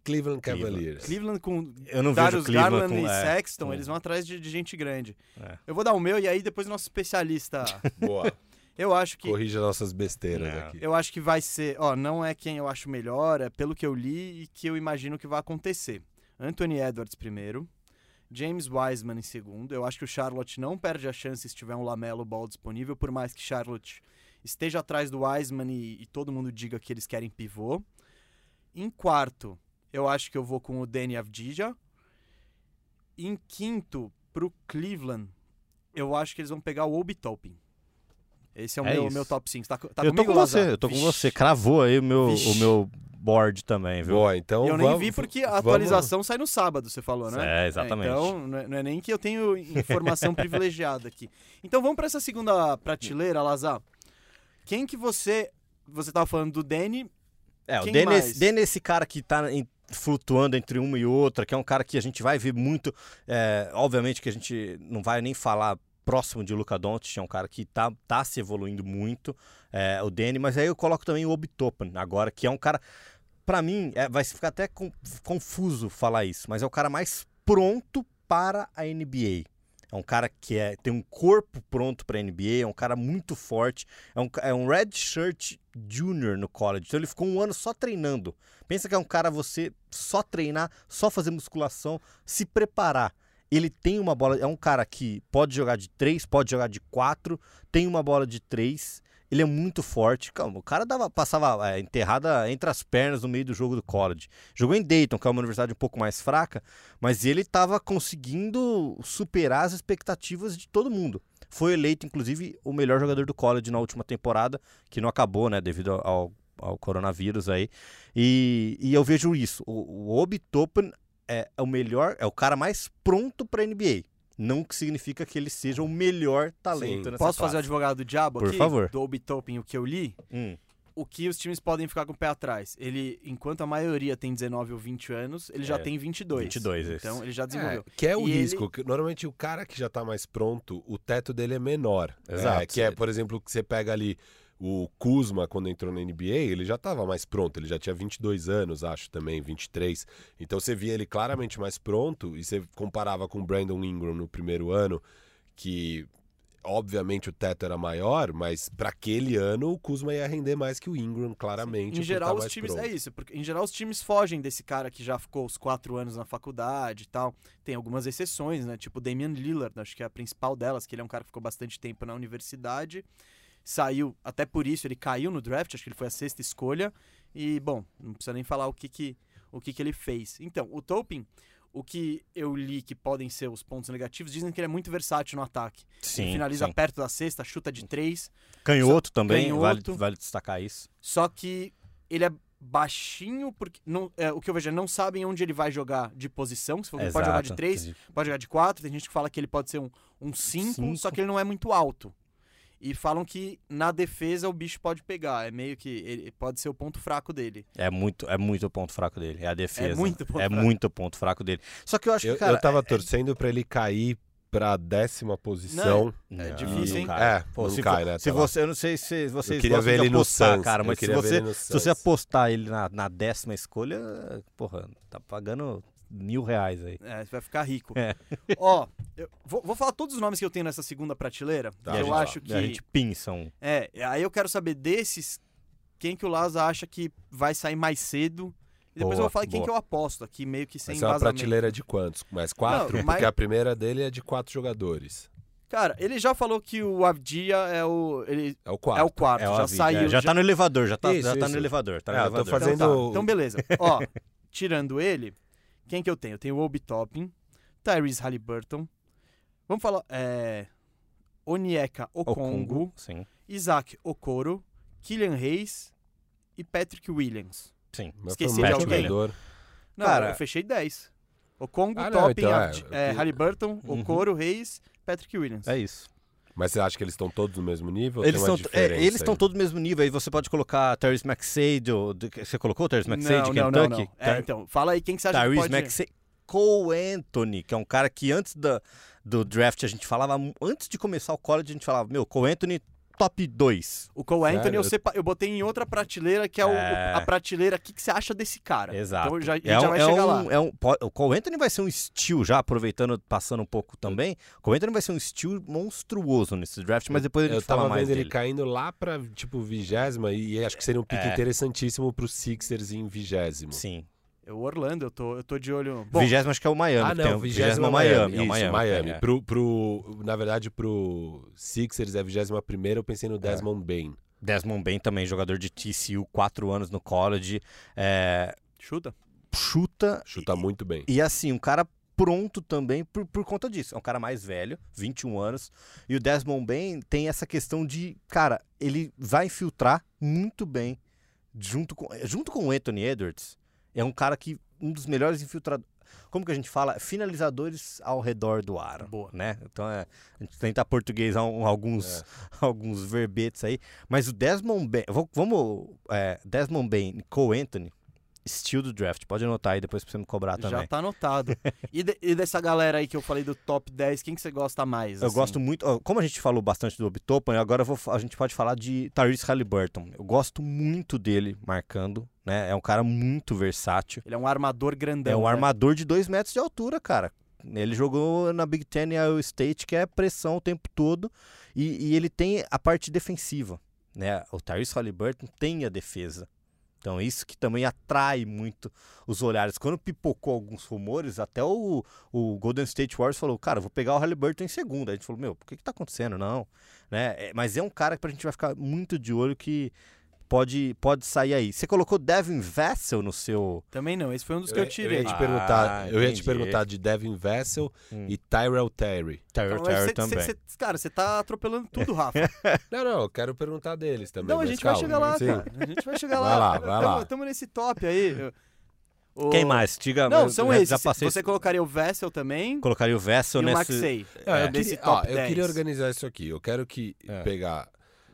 Cleveland. Cavaliers. Cleveland com Eu não Darius vejo Cleveland Garland com... e é, Sexton, com- eles vão atrás de, de gente grande. É. Eu vou dar o meu e aí depois o nosso especialista. Boa, eu acho que corrija nossas besteiras Não. aqui. eu acho que vai ser, ó, não é quem eu acho melhor, é pelo que eu li e que eu imagino que vai acontecer. Anthony Edwards primeiro, James Wiseman em segundo. Eu acho que o Charlotte não perde a chance se tiver um Lamelo Ball disponível, por mais que Charlotte esteja atrás do Wiseman e, e todo mundo diga que eles querem pivô. Em quarto, eu acho que eu vou com o Danny Avdija. Em quinto, pro Cleveland, eu acho que eles vão pegar o Obi Toppin. Esse é o É meu, meu top 5. Tá, tá eu tô comigo, com você, Lazar? eu tô com Vixe. você. Cravou aí o meu, o meu board também, viu? Boa, então eu nem vamos- vi porque a vamos- atualização sai no sábado, você falou, né? É, exatamente. então, não é, não é nem que eu tenho informação privilegiada aqui. Então, vamos para essa segunda prateleira, Lazar. Quem que você... Você tava falando do Danny, É, o Quem Dennis, mais? Dennis é esse cara que tá em- flutuando entre uma e outra, que é um cara que a gente vai ver muito. é, obviamente que a gente não vai nem falar próximo de Luca Doncic, é um cara que tá, tá se evoluindo muito, é, o Danny, mas aí eu coloco também o Obi Toppin agora, que é um cara, pra mim, é, vai ficar até com- confuso falar isso, mas é o cara mais pronto para a NBA. É um cara que é, tem um corpo pronto para NBA, é um cara muito forte, é um, é um red shirt junior no college. Então ele ficou um ano só treinando. Pensa que é um cara você só treinar, só fazer musculação, se preparar. Ele tem uma bola, é um cara que pode jogar de três, pode jogar de quatro, tem uma bola de três. Ele é muito forte. O cara dava, passava é, enterrada entre as pernas no meio do jogo do college. Jogou em Dayton, que é uma universidade um pouco mais fraca, mas ele estava conseguindo superar as expectativas de todo mundo. Foi eleito, inclusive, o melhor jogador do college na última temporada, que não acabou, né, devido ao, ao coronavírus aí. E, e eu vejo isso. O, o Obi Toppin é, é o melhor, é o cara mais pronto para NBA. Não que significa que ele seja o melhor talento Sim. nessa posso fazer o classe. advogado do diabo Por aqui? favor. Do Obi o que eu li? Hum, o que os times podem ficar com o pé atrás. Ele, enquanto a maioria tem 19 ou 20 anos, ele já É, tem 22. 22, isso. Então ele já É, desenvolveu. que é o E ele- risco. que Normalmente o cara que já tá mais pronto, o teto dele é menor. Exato. É, que é, por exemplo, que você pega ali o Kuzma quando entrou na NBA, ele já tava mais pronto, ele já tinha 22 anos, acho também, 23. Então você via ele claramente mais pronto e você comparava com o Brandon Ingram no primeiro ano, que obviamente o teto era maior, mas para aquele ano o Kuzma ia render mais que o Ingram, claramente. Em geral, tá os times. pronto. É isso, porque em geral os times fogem desse cara que já ficou os quatro anos na faculdade e tal. Tem algumas exceções, né? Tipo o Damian Lillard, acho que é a principal delas, que ele é um cara que ficou bastante tempo na universidade. Saiu, até por isso ele caiu no draft, acho que ele foi a sexta escolha. E, bom, não precisa nem falar o que, que, o que, que ele fez. Então, o Topin, o que eu li que podem ser os pontos negativos, dizem que ele é muito versátil no ataque. sim, ele finaliza sim. perto da cesta, chuta de três. Canhoto também, Vale, Canhoto. vale destacar isso. Só que ele é baixinho, porque não, é, o que eu vejo é não sabem onde ele vai jogar de posição. Se for, ele pode jogar de Exato. 3, pode jogar de 4. Tem gente que fala que ele pode ser um 5, Cinco. só que ele não é muito alto. E falam que na defesa o bicho pode pegar. É meio que. Ele pode ser o ponto fraco dele. É muito, é muito o ponto fraco dele. É a defesa. muito ponto É fraco. muito o ponto fraco dele. Só que eu acho Eu, que, cara. eu tava é- torcendo pra ele cair pra décima posição. É Não, difícil, não hein? É, Pô, se cai, for- né, Se tá lá. você, eu não sei se vocês Eu queria ver ele no apostar, Suns, cara, mas se você, no se você apostar ele na, na décima escolha, porra, tá pagando mil reais aí. É, você vai ficar rico. É. Ó, eu vou, vou falar todos os nomes que eu tenho nessa segunda prateleira. Tá, que eu acho que. A gente pinça um. É, aí eu quero saber desses, quem que o Laza acha que vai sair mais cedo. E depois eu Boa, vou falar quem boa. que eu aposto aqui, meio que sem Essa é uma prateleira de quantos? Mais quatro? Não, mas- Porque a primeira dele é de quatro jogadores. Cara, ele já falou que o Avdia é o. Ele É o quarto. é o quarto, É, ó, já a vida. saiu. É, já, tá no elevador, já tá, Isso, já tá isso. no elevador. Tá no É, eu tô elevador. fazendo- Então, tá. o- então beleza. Ó, tirando ele, quem que eu tenho? Eu tenho o Obi Toppin, Tyrese Halliburton. Vamos falar. É, Onyeka O Okongu, Congo, sim. Isaac Okoro, Killian Reis e Patrick Williams. Sim. Esqueci de alguém. jogador. Não, Cara- eu fechei 10. Okongu, Ah, Toppin, então, é, é, Halliburton, Uhum. Okoro, Reis, Patrick Williams. É isso. Mas você acha que eles estão todos no mesmo nível? ou Eles tem uma estão é, diferença eles estão todos no mesmo nível. Aí você pode colocar. Do, do- você colocou o Tyrese Maxey de não, não, Kentucky? não. É, então, fala aí quem que você acha que Tyrese pode... Maxey. Cole Anthony, que é um cara que antes da, do draft a gente falava, antes de começar o college, a gente falava, meu, Cole Anthony top 2. O Cole Anthony Sério? eu, sepa- eu botei em outra prateleira, que é, o- É. a prateleira, o que, que você acha desse cara? Exato. Então já, é já um, vai é chegar um- lá. é um- o Cole Anthony vai ser um steal, já aproveitando, passando um pouco também. O Cole Anthony vai ser um steal monstruoso nesse draft, mas depois a Eu gente fala tava mais vendo ele caindo lá pra, tipo, vigésima e e acho que seria um pique É. interessantíssimo pro Sixers em vigésimo. Sim. O Orlando, eu tô, eu tô de olho... Bom, Vigésimo acho que é o Miami. Ah, não, o- vigésimo é Miami. Miami. é o Isso, Miami. Miami. é. Pro, pro, na verdade, pro Sixers é a vigésima primeira, eu pensei no Desmond Bain. Desmond Bain também, jogador de TCU, quatro anos no college. É, chuta. chuta. Chuta muito bem. E assim, um cara pronto também por, por conta disso. É um cara mais velho, 21 anos. E o Desmond Bain tem essa questão de, cara, ele vai infiltrar muito bem junto com, junto com o Anthony Edwards, é um cara que um dos melhores infiltradores. Como que a gente fala? Finalizadores ao redor do aro. Boa. Né? Então é, a gente tenta portuguesar um- alguns, alguns verbetes aí. Mas o Desmond Bain. Vamos. É, Desmond Bain e Cole Anthony, estilo do draft. Pode anotar aí depois pra você me cobrar também. Já tá anotado. e, de- e dessa galera aí que eu falei do top 10, quem que você gosta mais? Eu assim? gosto muito. Como a gente falou bastante do Obitopan, agora vou a gente pode falar de Tyrese Halliburton. Eu gosto muito dele marcando, né? É um cara muito versátil. Ele é um armador grandão. é um né? armador de 2 metros de altura, cara. Ele jogou na Big Ten e Iowa State, que é pressão o tempo todo. E, e ele tem a parte defensiva. Né? O Tyrese Halliburton tem a defesa. Então, isso que também atrai muito os olhares. Quando pipocou alguns rumores, até o, o Golden State Warriors falou: Cara, vou pegar o Halliburton em segunda. A gente falou: Meu, por que, que tá acontecendo? Não. Né? É, mas é um cara que a gente vai ficar muito de olho que pode, pode sair aí. Você colocou Devin Vassell no seu. Também não, esse foi um dos que Eu, eu eu tirei. ia te Ah, perguntar, eu ia te perguntar de Devin Vessel Hum. e Tyrell Terry. Tyler Então, Terry cê- também. cê- cê- cara, você tá atropelando tudo, Rafa. Não, não, eu quero perguntar deles também. não, a gente calma. vai chegar lá, Sim. cara. A gente vai chegar Vai lá. lá, vai tamo, lá. Tamo nesse top aí. O- Quem mais? Diga, Não, eu são já, esses. Já passei. Você colocaria o Vessel também Colocaria o Vessel e o nesse. Maxey. É, eu, nesse queria, ó, top eu 10. queria organizar isso aqui. Eu quero que É. pegar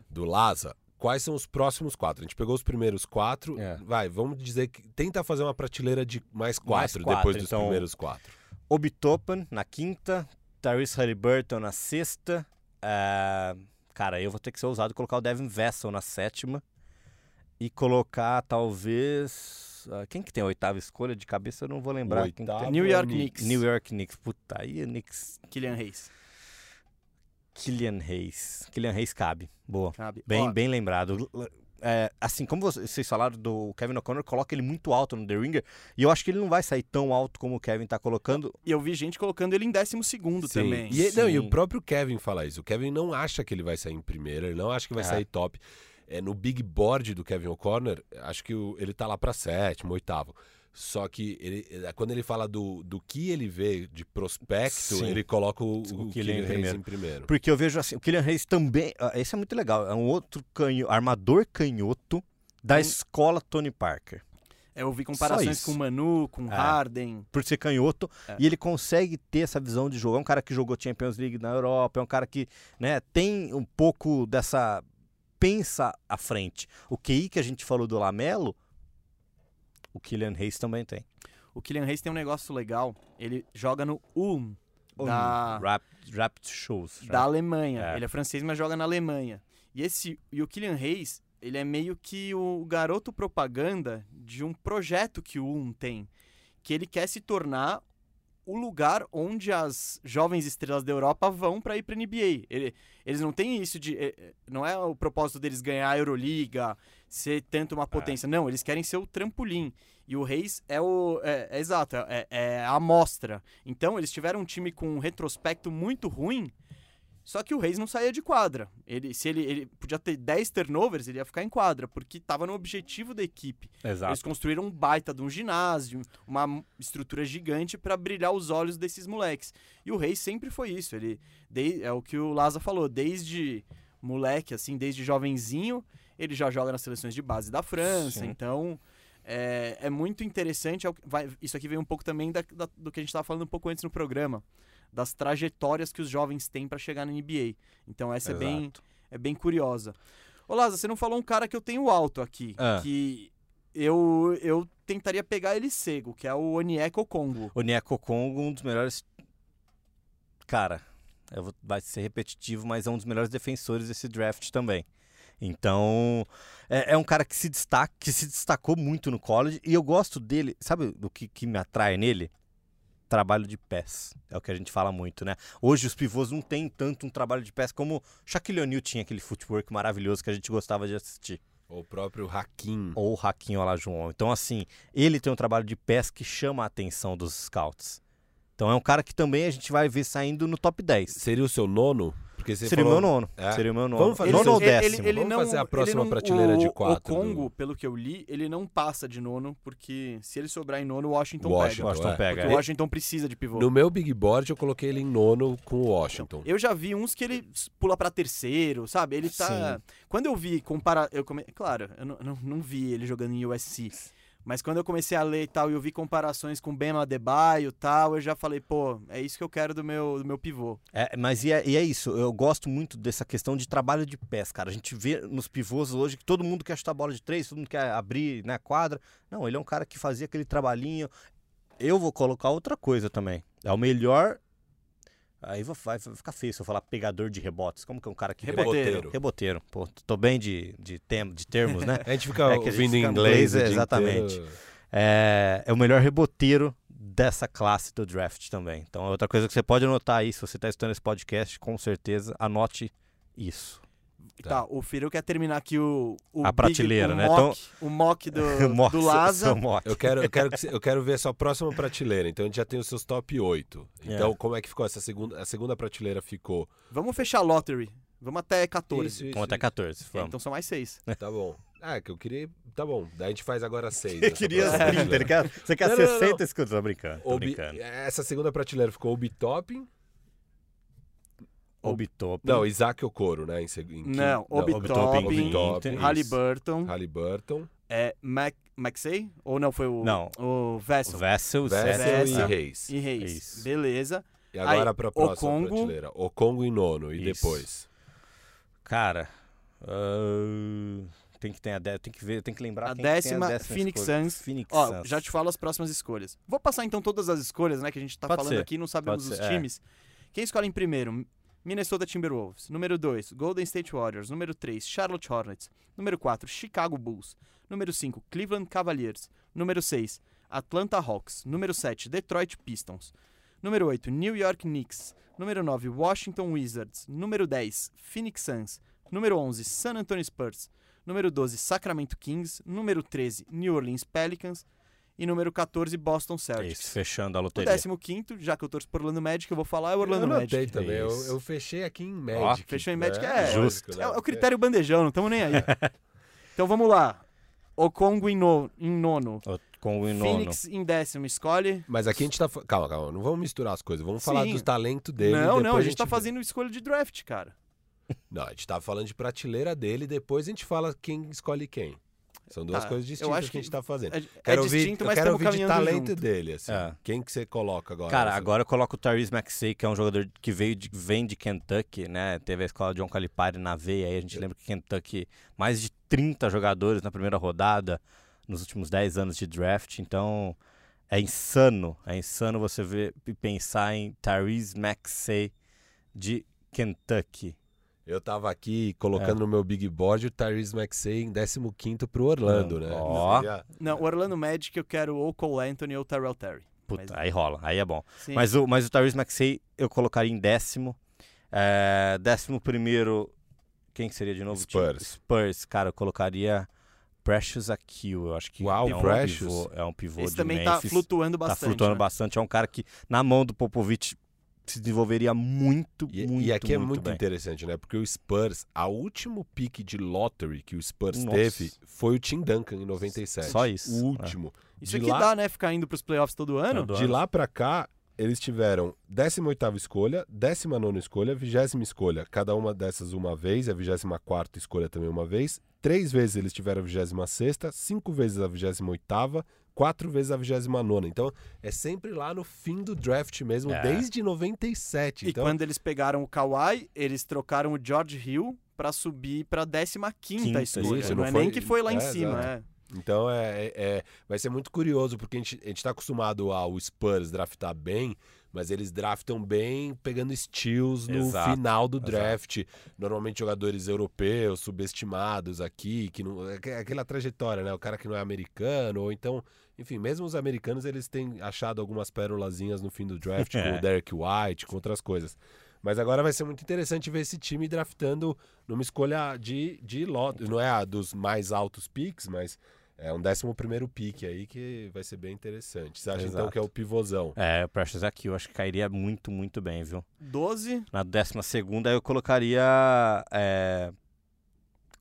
do Laza quais são os próximos quatro. A gente pegou os primeiros quatro. É. Vai, vamos dizer que tenta fazer uma prateleira de mais quatro, quatro, depois dos então- primeiros quatro. Obitopan na quinta. Tyrese Halliburton na sexta. ah, cara, eu vou ter que ser ousado e colocar o Devin Vessel na sétima. E colocar, talvez. ah, quem que tem a oitava escolha? De cabeça eu não vou lembrar. Quem que Oitavo tem? New York Knicks. Knicks. New York Knicks. Puta, aí é Knicks. Killian Hayes. Killian Hayes. Killian Hayes cabe. Boa. Cabe. Bem, Ó, bem lembrado. É, assim, como vocês falaram do Kevin O'Connor, coloca ele muito alto no The Ringer. E eu acho que ele não vai sair tão alto como o Kevin tá colocando. E eu vi gente colocando ele em décimo segundo Sim. também. E, não, e o próprio Kevin fala isso. O Kevin não acha que ele vai sair em primeiro, ele não acha que vai É. sair top. É, no big board do Kevin O'Connor, acho que o- ele tá lá pra sétimo, oitavo. Só que ele, é, quando ele fala do, do que ele vê de prospecto, Sim. ele coloca o, O o, Killian Killian primeiro. em primeiro. Porque eu vejo assim, o Killian Hayes também. ah, Esse é muito legal. É um outro canho, armador canhoto da Um- escola Tony Parker. É, eu vi comparações com o Manu, com o É. Harden. Por ser canhoto. É. E ele consegue ter essa visão de jogo. É um cara que jogou Champions League na Europa. É um cara que né, tem um pouco dessa. Pensa à frente. O QI que a gente falou do Lamelo, o Killian Hayes também tem. O Killian Hayes tem um negócio legal. Ele joga no Ulm, da, Rap, Rapid Shows. da Alemanha. É. Ele é francês, mas joga na Alemanha. E, esse, e o Killian Hayes, ele é meio que o garoto propaganda de um projeto que o Ulm tem. Que ele quer se tornar o lugar onde as jovens estrelas da Europa vão para ir para NBA. Ele- eles não têm isso de. eh, eh, Não é o propósito deles ganhar a Euroliga, ser tanto uma potência. Não, eles querem ser o trampolim. E o Reis é o. É, é exato, é, é a amostra. Então, eles tiveram um time com um retrospecto muito ruim. Só que o Reis não saía de quadra. Ele, se ele, ele podia ter 10 turnovers, ele ia ficar em quadra, porque estava no objetivo da equipe. Exato. Eles construíram um baita de um ginásio, uma estrutura gigante para brilhar os olhos desses moleques. E o Reis sempre foi isso. Ele de- é o que o Laza falou, desde moleque, assim, desde jovenzinho, ele já joga nas seleções de base da França. Sim. Então é, é muito interessante. é vai- isso aqui vem um pouco também da- da- do que a gente estava falando um pouco antes no programa, das trajetórias que os jovens têm para chegar na NBA. Então essa é bem, é bem curiosa. Ô Laza, você não falou um cara que eu tenho alto aqui, Ah. que eu, eu tentaria pegar ele cego, que é o Onieko Congo. O Nieko Congo, um dos melhores. Cara, vou... vai ser repetitivo, mas é um dos melhores defensores desse draft também. Então, é, é um cara que se destaca, que se destacou muito no college e eu gosto dele. Sabe o que, que me atrai nele? Trabalho de pés. É o que a gente fala muito, né? Hoje os pivôs não têm tanto um trabalho de pés como Shaquille O'Neal tinha aquele footwork maravilhoso que a gente gostava de assistir. O próprio Hakim. Ou o Hakim Olajuwon. Então, assim, ele tem um trabalho de pés que chama a atenção dos scouts. Então é um cara que também a gente vai ver saindo no top 10. Seria o seu nono? Porque você Seria o falou... meu nono. É. Seria o meu nono. Vamos fazer nono ou décimo? ele, ele Vamos não, fazer a próxima não- prateleira de o- quatro O Congo, do- pelo que eu li, ele não passa de nono, porque se ele sobrar em nono, o Washington, Washington, pega. Washington é. pega. Porque é. o Washington precisa de pivô. No meu big board eu coloquei ele em nono com o Washington. Eu já vi uns que ele pula pra terceiro, sabe? Ele tá. Quando eu vi compara, eu come... claro, eu não, não, não vi ele jogando em USC. Mas quando eu comecei a ler e tal, e eu vi comparações com Bema Adebayo e tal, eu já falei, pô, é isso que eu quero do meu, do meu pivô. É, mas e é, e é isso, eu gosto muito dessa questão de trabalho de pés, cara. A gente vê nos pivôs hoje que todo mundo quer chutar bola de três, todo mundo quer abrir né, quadra. Não, ele é um cara que fazia aquele trabalhinho. Eu vou colocar outra coisa também. É o melhor. Aí vai, ficar feio se eu falar pegador de rebotes. Como que é um cara que Reboteiro. Reboteiro. Pô, tô bem de, de, tem, de termos, né? A gente fica É que ouvindo em inglês, dia exatamente. é, é o melhor reboteiro dessa classe do draft também. Então, é outra coisa que você pode anotar aí, se você está estudando esse podcast, com certeza, anote isso. Tá, Tá. o Firu quer terminar aqui o. o A big- prateleira, o né? Mock, O mock do, Mock, do Laza. Eu quero, eu, quero eu quero ver a sua próxima prateleira. Então a gente já tem os seus top 8. Então, É. como é que ficou essa segunda? A segunda prateleira ficou. Vamos fechar a lottery. Vamos até 14. Isso, isso, Vamos até 14, É, vamos. então são mais seis. Tá bom. Ah, que eu queria. Tá bom. Daí a gente faz agora 6. Eu queria as 30, ele quer, você quer Não, não, não, 60 escudos, tô brincando, tô Obi... brincando. Essa segunda prateleira ficou Obi Topping. Obi top. Não, Isaac Okoro, né? Em, em Não, Obi Obi Toppin, Toppin, Obi quinto, Toppin, isso. Halliburton, Halliburton, é, Mac, Maxey? Ou não, foi o, Não. o Vessel? Vessel, Vessel Vessel, e. Reis. E Reis. Isso. Beleza. E agora Aí, pra próxima Okongo. prateleira. O Congo em nono. E Isso. depois? Cara, ah, tem que ter a dé- tem que ver, tem que lembrar A quem que tem décima, décima Phoenix escolha. Suns. Phoenix Ó, Suns. já te falo as próximas escolhas. Vou passar então todas as escolhas, né? Que a gente tá Pode falando ser. aqui, não sabemos Pode os ser, é. times. Quem escolhe em primeiro? Minnesota Timberwolves. Número 2, Golden State Warriors. Número 3, Charlotte Hornets. Número 4, Chicago Bulls. Número 5, Cleveland Cavaliers. Número 6, Atlanta Hawks. Número 7, Detroit Pistons. Número 8, New York Knicks. Número 9, Washington Wizards. Número 10, Phoenix Suns. Número 11, San Antonio Spurs. Número 12, Sacramento Kings. Número 13, New Orleans Pelicans. E número 14, Boston Celtics. Isso, fechando a O loteria. 15, já que eu torço por Orlando Magic, eu vou falar é o Orlando eu Magic. anotei também. Eu, eu fechei aqui em Magic. fechou em né? Magic, é, Justo. lógico, É, né? é o critério bandejão, não estamos nem aí. então vamos lá. O Congo em, no- em nono. O- Com o nono. Phoenix em décimo. Escolhe. Mas aqui a gente tá. Calma, calma. Não vamos misturar as coisas. Vamos falar Sim. do talento dele. não, não, depois a gente tá vê. fazendo escolha de draft, cara. Não, a gente tá falando de prateleira dele. Depois a gente fala quem escolhe quem. São duas Tá, coisas eu distintas acho que a gente tá fazendo. É, é Quero ouvir, distinto, eu mas quero ouvir de talento junto. dele, assim. É. Quem que você coloca agora? Cara, nessa- agora eu coloco o Tyrese Maxey, que é um jogador que veio de, vem de Kentucky, né? Teve a escola John Calipari na veia, aí a gente lembra que Kentucky, mais de 30 jogadores na primeira rodada, nos últimos 10 anos de draft, então é insano, é insano você ver e pensar em Tyrese Maxey de Kentucky. Eu tava aqui É. colocando no meu big board o Tyrese Maxey em 15 pro Orlando, né? Ó. Seria- Não, o Orlando Magic eu quero ou Cole Anthony ou Tyrell Terry. Puta, Mas- aí rola, aí é bom. Sim. Mas o, mas o Tyrese Maxey eu colocaria em décimo. É, décimo primeiro, quem que seria de novo? Spurs. Spurs, cara, eu colocaria Precious Akil. Eu acho que Uau, é um Precious. pivô, é um pivô Esse de também tá flutuando Tá bastante. flutuando né? bastante. É um cara que, na mão do Popovich, se desenvolveria muito, E, muito, e aqui é muito muito bem. interessante, né? Porque o Spurs, a último pick de lottery que o Spurs Nossa. teve foi o Tim Duncan em 97. Só isso, O último. Isso de aqui lá, dá, né? Ficar indo pros playoffs todo ano. Todo de ano. lá pra cá, eles tiveram 18ª escolha, 19ª escolha, 20 escolha, cada uma dessas uma vez, a 24ª escolha também uma vez. Três vezes eles tiveram a 26ª, cinco vezes a 28ª, quatro vezes a 29ª. Então, é sempre lá no fim do draft mesmo, É. desde 97. E então, quando eles pegaram o Kawhi, eles trocaram o George Hill pra subir pra 15ª Quinta escolha. escolha. não, Não é foi- nem que foi lá em é, cima. exato. É. Então é, é- vai ser muito curioso, porque a gente, a gente tá acostumado ao Spurs draftar bem, mas eles draftam bem pegando steals no Exato, final do exato. draft. Normalmente jogadores europeus, subestimados aqui, que não. é aqu- aquela trajetória, né? O cara que não é americano, ou então. Enfim, mesmo os americanos, eles têm achado algumas pérolazinhas no fim do draft, com o Derek White, com outras coisas. Mas agora vai ser muito interessante ver esse time draftando numa escolha de, de lot. Não é a dos mais altos picks, mas É um décimo primeiro pique aí que vai ser bem interessante. Você acha então Exato. que é o pivôzão? É, o Precious aqui eu acho que cairia muito, muito bem, viu? 12. Na décima segunda eu colocaria é,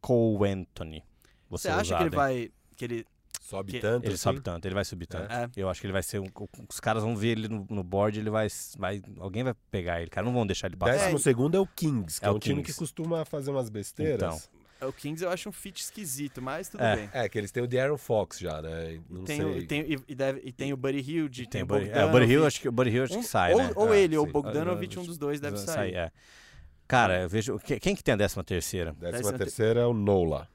Cole Anthony. Você acha que ele hein? vai. Que ele. Sobe Que- tanto Ele assim? sobe tanto, ele vai subir tanto. É. Eu acho que ele vai ser um. Os caras vão ver ele no, no board, ele vai, vai. Alguém vai pegar ele, cara. Não vão deixar ele passar. Décimo segundo é o Kings, que é, É um o time Kings. que costuma fazer umas besteiras. Então. O Kings eu acho um fit esquisito, mas tudo É. bem. É, que eles têm o De'Aaron Fox já, né? Não Tem, sei. o- tem, e, e deve- e tem o Buddy Hilde, Tem tem, o Buddy, é, o. Buddy Hill, acho que o Buddy Hill acho Um- que sai, ou, né? ou Ah, ele, ou o. Bogdanovich, um dos dois deve sair. é. Cara, eu vejo. que- Quem que tem a décima terceira? Décima Décima terceira é o Nola.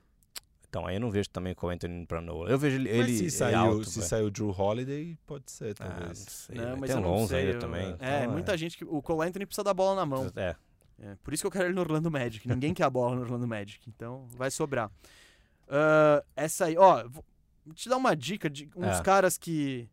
Então, aí eu não vejo também o Anthony indo pra Nola. Eu vejo ele, Mas ele se é saiu, alto, se saiu o Drew Holiday, pode ser, Ah, não talvez. sei, Não, velho. mas tem não Lonzo sei. ainda eu- também. É, então, muita gente que. O Cole Anthony precisa da bola na mão. É. É, por isso que eu quero ele no Orlando Magic. Ninguém quer a bola no Orlando Magic. Então vai sobrar. Ah, essa aí, ó, vou te dar uma dica de uns É. caras que.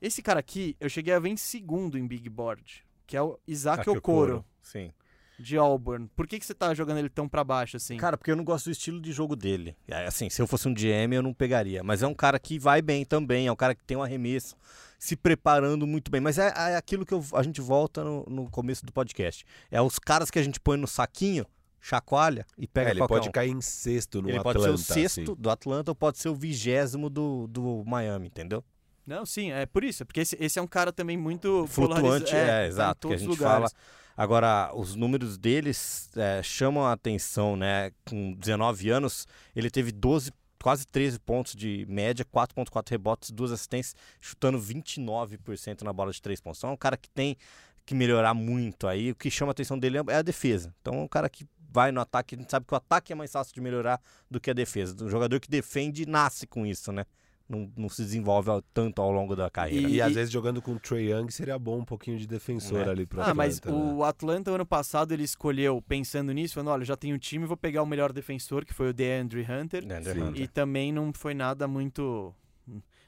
Esse cara aqui, eu cheguei a ver em segundo em Big Board, que é o Isaac Okoro, Sim. De Auburn. Por que, que você tá jogando ele tão pra baixo assim? Cara, porque eu não gosto do estilo de jogo dele. É, Assim, se eu fosse um GM, eu não pegaria. Mas é um cara que vai bem também. É um cara que tem um arremesso, se preparando muito bem. Mas é, é aquilo que eu- a gente volta no, no começo do podcast. É os caras que a gente põe no saquinho, chacoalha e pega É, ele pode um. cair em sexto no Ele Atlanta. pode ser o sexto assim. do Atlanta ou pode ser o vigésimo do, do Miami, entendeu? Não, sim, é por isso. Porque esse, esse é um cara também muito Flutuante, polariza- é, tá em exato, que a gente lugares. fala. Agora, os números deles é, chamam a atenção, né? Com 19 anos, ele teve 12, quase 13 pontos de média, 4.4 rebotes, duas assistências, chutando 29% na bola de três pontos. Então é um cara que tem que melhorar muito aí. O que chama a atenção dele é a defesa. Então é um cara que vai no ataque, a gente sabe que o ataque é mais fácil de melhorar do que a defesa. Um jogador que defende nasce com isso, né? Não, não se desenvolve ao- tanto ao longo da carreira. E, E- às e- vezes jogando com o Trey Young seria bom um pouquinho de defensor É. ali pro Ah, mas né? o Atlanta ano passado ele escolheu pensando nisso, falando, olha, já tenho um time, vou pegar o melhor defensor, que foi o DeAndre Hunter. Sim. Hunter. E também não foi nada muito.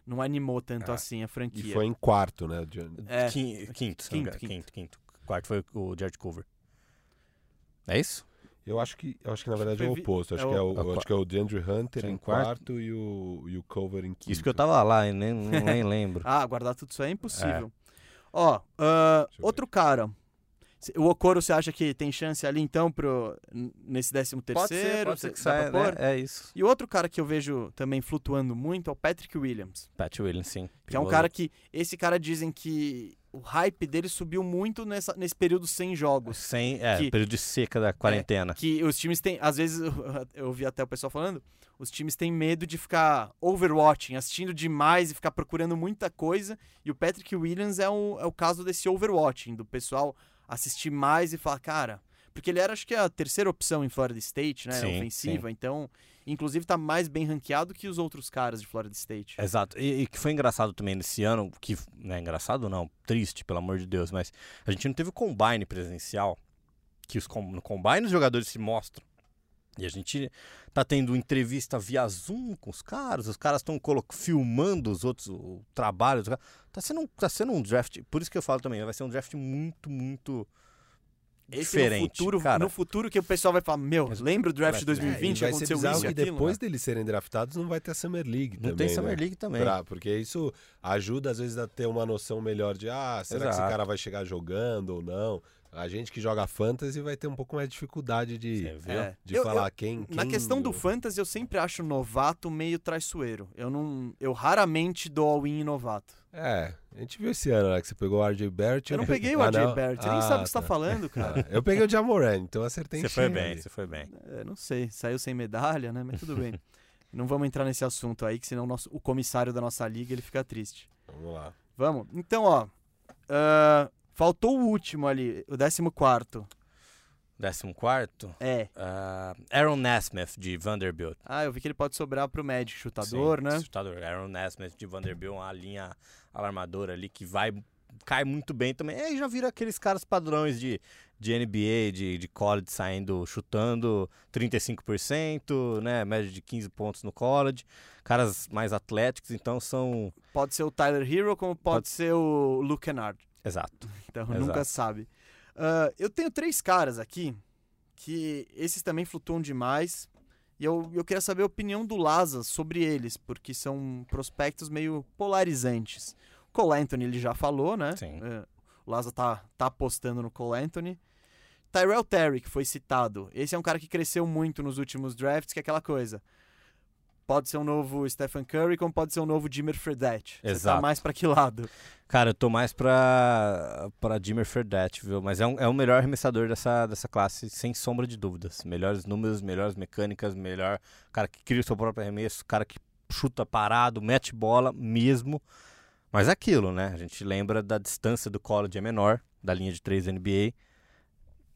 Não animou tanto Ah, assim a franquia. E foi em quarto, né? de- É, Quin- Quinto, Quinto, engano. quinto, quinto. Quarto foi o Jared Culver. É isso? Eu acho que, eu acho que na verdade é o oposto. Acho, é que, é o- o, é o eu acho que é o DeAndre Hunter Em em quarto. quarto e o, e o Culver em quinto. Isso que eu tava lá e nem, nem lembro. Ah, guardar tudo isso aí é impossível. Ó, ah, Deixa eu outro cara. Se- O Okoro, você acha que tem chance ali então pro, nesse décimo terceiro? Cê- dá pra pôr? né? É isso. E outro cara que eu vejo também flutuando muito é o Patrick Williams. Pat Williams, sim. Que é um cara que. Esse cara dizem que o hype dele subiu muito nessa, nesse período sem jogos. Sem, é, Que- período de seca da quarentena. Que os times têm. Às vezes, eu ouvi até o pessoal falando, os times têm medo de ficar overwatching, assistindo demais e ficar procurando muita coisa. E o Patrick Williams é o, é o caso desse overwatching, do pessoal assistir mais e falar, cara. Porque ele era, acho que, a terceira opção em Florida State, né? Sim, ofensiva. Então, inclusive, tá mais bem ranqueado que os outros caras de Florida State. Exato. E, e que foi engraçado também nesse ano, que não é engraçado não, triste, pelo amor de Deus, mas a gente não teve o combine presencial, que os no combine os jogadores se mostram. E a gente tá tendo entrevista via Zoom com os caras, os caras estão filmando os outros o trabalho. Tá sendo, um, tá sendo um draft, por isso que eu falo também, vai ser um draft muito, muito Esse diferente. no futuro, cara. no futuro que o pessoal vai falar, meu, lembra o draft de Draft, É, 2020 e que vai ser aconteceu bizarro isso e aquilo? depois deles serem draftados não vai ter Summer League Não também, tem Summer né? League também. Pra- porque isso ajuda às vezes a ter uma noção melhor de ah, será que esse Exato. cara vai chegar jogando ou não? A gente que joga fantasy vai ter um pouco mais de dificuldade de? É. de Eu- falar quem, Na quem- questão do fantasy, eu sempre acho novato meio traiçoeiro. Eu não, eu raramente dou all-in em novato. É, a gente viu esse ano, né, que você pegou o RJ Barrett. Eu não peguei o Ah, RJ não? Barrett, você nem Ah, sabe o que você tá tá. falando, cara. Ah, eu peguei o Jamoran, então acertei em Você foi bem, ali. você foi bem. É, não sei, saiu sem medalha, né? Mas tudo bem. Não vamos entrar nesse assunto aí, que senão o, nosso, o comissário da nossa liga ele fica triste. Vamos lá. Vamos. Então, ó. ah, faltou o último ali, o décimo quarto. Décimo quarto, É. ah, Aaron Nesmith, de Vanderbilt. Ah, eu vi que ele pode sobrar pro Magic, chutador, Sim, né? Chutador. Aaron Nesmith de Vanderbilt, uma linha alarmadora ali que vai cai muito bem também. E já vira aqueles caras padrões de, de NBA, de, de college saindo, chutando 35%, né? Média de 15 pontos no college. Caras mais atléticos, então são. Pode ser o Tyler Hero, como pode, Pode- ser o Luke Kennard. Exato. Então Exato. nunca sabe. Ah, eu tenho três caras aqui que esses também flutuam demais. E eu, eu queria saber a opinião do Laza sobre eles, porque são prospectos meio polarizantes. O Cole Anthony ele já falou, né? Sim. É, o Laza tá, tá apostando no Cole Anthony. Tyrell Terry, que foi citado. Esse é um cara que cresceu muito nos últimos drafts, que é aquela coisa. Pode ser um novo Stephen Curry, como pode ser um novo Jimmer Fredette. Você tá Exato. mais pra que lado? Cara, eu tô mais pra, pra Jimmer Fredette, viu? Mas é, um, é o melhor arremessador dessa, dessa classe, sem sombra de dúvidas. Melhores números, melhores mecânicas, melhor cara que cria o seu próprio arremesso, cara que chuta parado, mete bola mesmo. Mas é aquilo, né? A gente lembra da distância do college é menor, da linha de 3 da NBA.